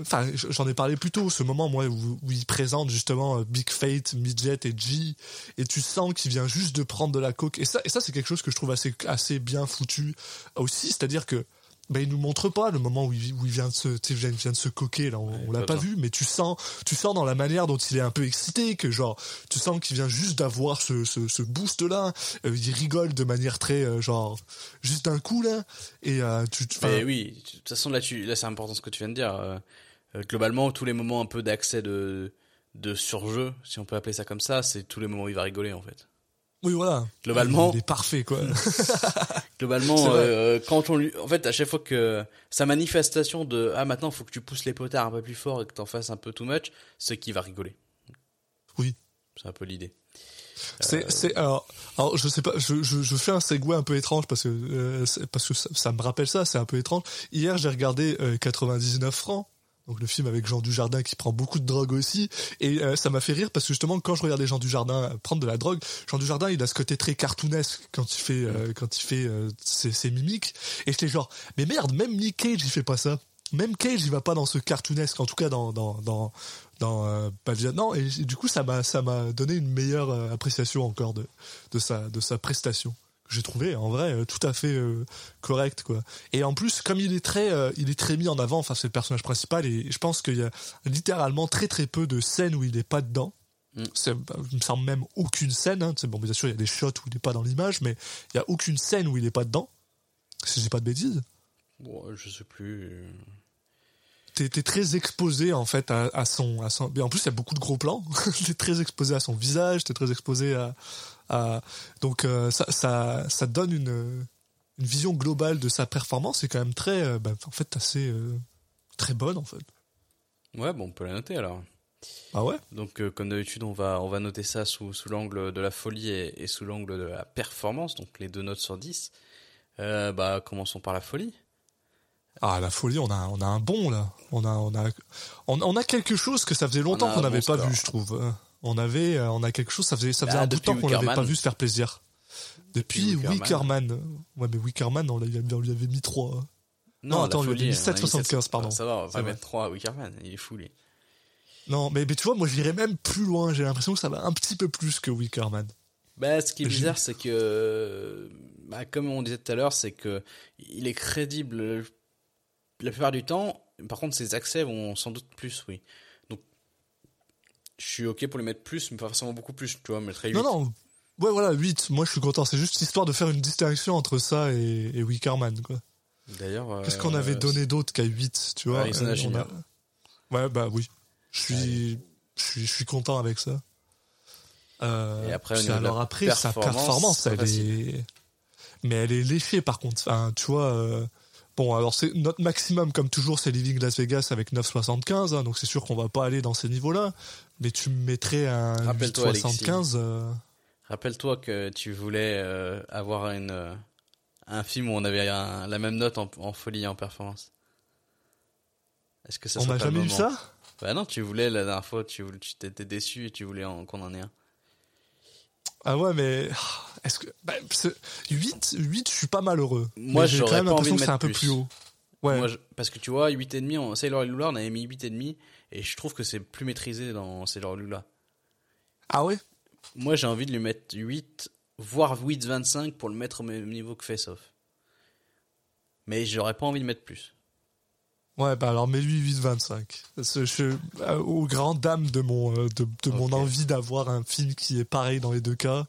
enfin j'en ai parlé plus tôt ce moment où, il présente justement Big Fate Midget et G et tu sens qu'il vient juste de prendre de la coke. Et ça et ça c'est quelque chose que je trouve assez assez bien foutu aussi. C'est-à-dire que ben, il nous montre pas le moment où il, où il vient de se, vient, de se coquer là, on, on l'a pas vu, mais tu sens, tu sens dans la manière dont il est un peu excité que genre, tu sens qu'il vient juste d'avoir ce, ce, ce boost là, Euh, il rigole de manière très euh, genre, juste d'un coup là, et euh, tu, tu- Mais oui, de toute façon là, tu, là c'est important ce que tu viens de dire. Euh, globalement, tous les moments un peu d'accès de de surjeu, si on peut appeler ça comme ça, c'est tous les moments où il va rigoler en fait. oui voilà, Globalement- il est parfait quoi. Globalement, euh, quand on lui, en fait, à chaque fois que sa manifestation de ah maintenant faut que tu pousses les potards un peu plus fort et que t'en fasses un peu too much, c'est qu'il va rigoler. Oui. C'est un peu l'idée. C'est, c'est, alors, alors, je sais pas, je, je, je fais un segue un peu étrange parce que, euh, parce que ça, ça me rappelle ça, c'est un peu étrange. Hier, j'ai regardé euh, 99 francs. Donc le film avec Jean Dujardin qui prend beaucoup de drogue aussi. Et euh, ça m'a fait rire parce que justement quand je regardais Jean Dujardin euh, prendre de la drogue, Jean Dujardin il a ce côté très cartoonesque quand il fait euh, quand il fait ses, mimiques. Et j'étais genre mais merde même Nick Cage il fait pas ça. Même Cage il va pas dans ce cartoonesque en tout cas dans dans dans dans Vietnam et du coup ça m'a ça m'a donné une meilleure appréciation encore de de sa de sa prestation que j'ai trouvé en vrai euh, tout à fait euh, correct quoi et en plus comme il est très euh, il est très mis en avant enfin c'est le personnage principal et je pense qu'il y a littéralement très très peu de scènes où il est pas dedans Mm. c'est bah, il me semble même aucune scène hein. C'est bon bien sûr il y a des shots où il est pas dans l'image mais il y a aucune scène où il est pas dedans si j'ai pas de bêtises Bon, je sais plus. t'es t'es très exposé en fait à, à son à son en plus il y a beaucoup de gros plans t'es très exposé à son visage t'es très exposé à donc euh, ça ça ça donne une une vision globale de sa performance et quand même très euh, bah, en fait assez euh, très bonne en fait Ouais, bon, on peut la noter alors. ah ouais? Donc, euh, comme d'habitude, on va, on va noter ça sous, sous l'angle de la folie et, et sous l'angle de la performance, donc les deux notes sur 10. Euh, bah, commençons par la folie. ah la folie on a on a un bon là on a on a on, on a quelque chose que ça faisait longtemps qu'on n'avait bon pas vu je trouve on avait euh, on a quelque chose ça faisait ça faisait Bah, un bout de temps qu'on l'avait pas vu se faire plaisir depuis Depuis Wickerman. Ouais mais Wickerman on, on lui avait mis trois Non, la attends, le folie, 1775, euh, pardon. Ça va, on va mettre 3 à Wickerman, il est fou lui. Non, mais, mais tu vois, moi j'irais même plus loin. J'ai l'impression que ça va un petit peu plus que Wickerman. Bah, ce qui est bizarre, c'est que, bah, comme on disait tout à l'heure, c'est que il est crédible la plupart du temps. Par contre, ses accès vont sans doute plus, oui. Je suis ok pour lui mettre plus, mais pas forcément beaucoup plus, tu vois, mais très Non, non. Ouais, voilà, 8. Moi je suis content. C'est juste histoire de faire une distinction entre ça et, et Wickerman, quoi. D'ailleurs, Qu'est-ce qu'on euh, avait donné d'autre qu'à 8, tu vois? Euh, on a- Junior. Ouais, bah oui. Je suis, je suis, je suis content avec ça. Euh, Et après, puis alors après, sa performance, elle facile. est, mais elle est léchée par contre. Enfin, tu vois. euh, Bon, alors c'est notre maximum, comme toujours, c'est Living Las Vegas avec 9,75, hein, donc c'est sûr qu'on va pas aller dans ces niveaux-là. Mais tu me mettrais un Rappelle-toi, 8,75. euh, Rappelle-toi que tu voulais euh, avoir une, euh, un film où on avait un- la même note en, en folie et en performance. Est-ce que ça on n'a jamais eu ça? Bah non, tu voulais la dernière fois, tu t'étais déçu et tu voulais qu'on en ait un. Ah ouais, mais ah, est-ce que bah, c'est- 8, 8, je suis pas malheureux. Moi, j'ai quand même l'impression que c'est un peu plus. plus haut. Ouais. Moi, je- parce que tu vois, 8,5 en Sailor et Lula, on avait mis 8,5 et je trouve que c'est plus maîtrisé dans et Lula. Ah ouais? Moi, j'ai envie de lui mettre 8, voire 8,25 pour le mettre au même niveau que Face Off. Mais j'aurais pas envie de mettre plus. Ouais, bah alors mets-lui 8,25. Parce que je, euh, aux grandes dames de mon, euh, de, de mon envie d'avoir un film qui est pareil dans les deux cas,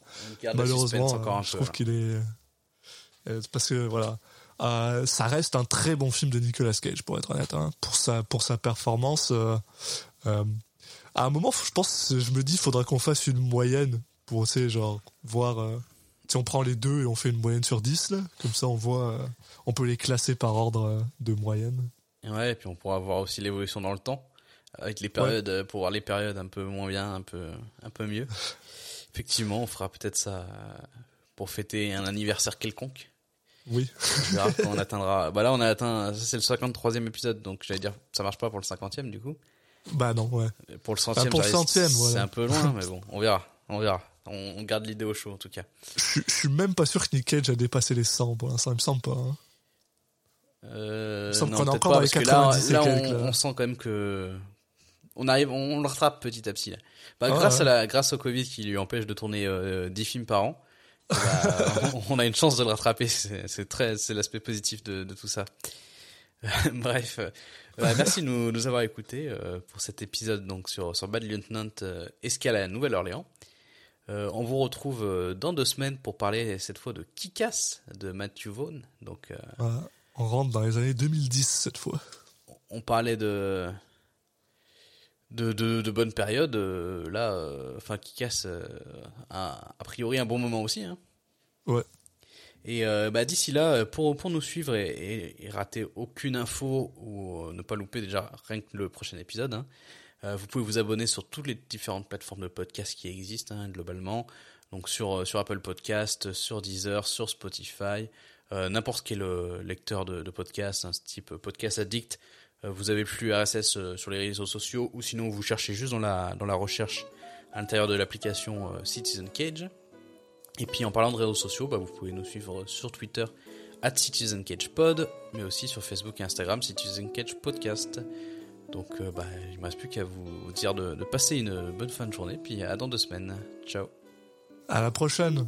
malheureusement, euh, je trouve là. qu'il est... euh, parce que voilà, euh, ça reste un très bon film de Nicolas Cage, pour être honnête, hein, pour, sa, pour sa performance. euh, euh, à un moment, je pense, je me dis, faudra qu'on fasse une moyenne pour, tu sais, genre, voir... si on prend les deux et on fait une moyenne sur 10, là, comme ça on voit, on peut les classer par ordre de moyenne. Ouais, et puis on pourra voir aussi l'évolution dans le temps, avec les périodes, pour voir les périodes un peu moins bien, un peu, un peu mieux. Effectivement, on fera peut-être ça pour fêter un anniversaire quelconque. Oui. Quand on atteindra. Bah là, on a atteint, c'est le 53e épisode, donc j'allais dire, ça marche pas pour le 50e du coup. Bah non, ouais. Pour le centième, pour le ça reste- centième, c'est voilà. un peu loin, mais bon, on verra, on verra. On, on garde l'idée au chaud en tout cas. Je, je suis même pas sûr que Nick Cage a dépassé les 100 pour l'instant, il me semble pas. hein. Euh, Il me semble qu'on est encore dans les parce que là, 90 et là, on, là. on sent quand même que on arrive, on le rattrape petit à petit. Là. Bah, Ah grâce ouais. à la, grâce au Covid qui lui empêche de tourner euh, 10 films par an, bah, on, on a une chance de le rattraper. C'est très, c'est l'aspect positif de, de tout ça. Bref, euh, bah, merci de nous, nous avoir écoutés euh, pour cet épisode donc sur sur Bad Lieutenant euh, Escale à Nouvelle-Orléans. Euh, on vous retrouve dans deux semaines pour parler cette fois de Kick-Ass de Matthew Vaughn. Donc euh, Voilà. On rentre dans les années 2010 cette fois. on parlait de de, de, de bonnes périodes. euh, là, euh, enfin, qui casse a, a priori un bon moment aussi. Hein. Ouais. Et euh, bah, d'ici là, euh, pour, pour nous suivre et, et, et rater aucune info ou euh, ne pas louper déjà rien que le prochain épisode, hein, euh, vous pouvez vous abonner sur toutes les différentes plateformes de podcast qui existent hein, globalement. Donc sur, euh, sur Apple Podcast, sur Deezer, sur Spotify, euh, n'importe quel euh, lecteur de, de podcast, hein, type Podcast Addict. Euh, vous avez flux RSS euh, sur les réseaux sociaux ou sinon vous cherchez juste dans la, dans la recherche à l'intérieur de l'application euh, Citizen Cage. Et puis en parlant de réseaux sociaux, bah, vous pouvez nous suivre sur Twitter at Citizen Cage Pod, mais aussi sur Facebook et Instagram Citizen Cage Podcast. Donc bah, il ne me reste plus qu'à vous dire de, de passer une bonne fin de journée, puis à dans deux semaines. Ciao À la prochaine.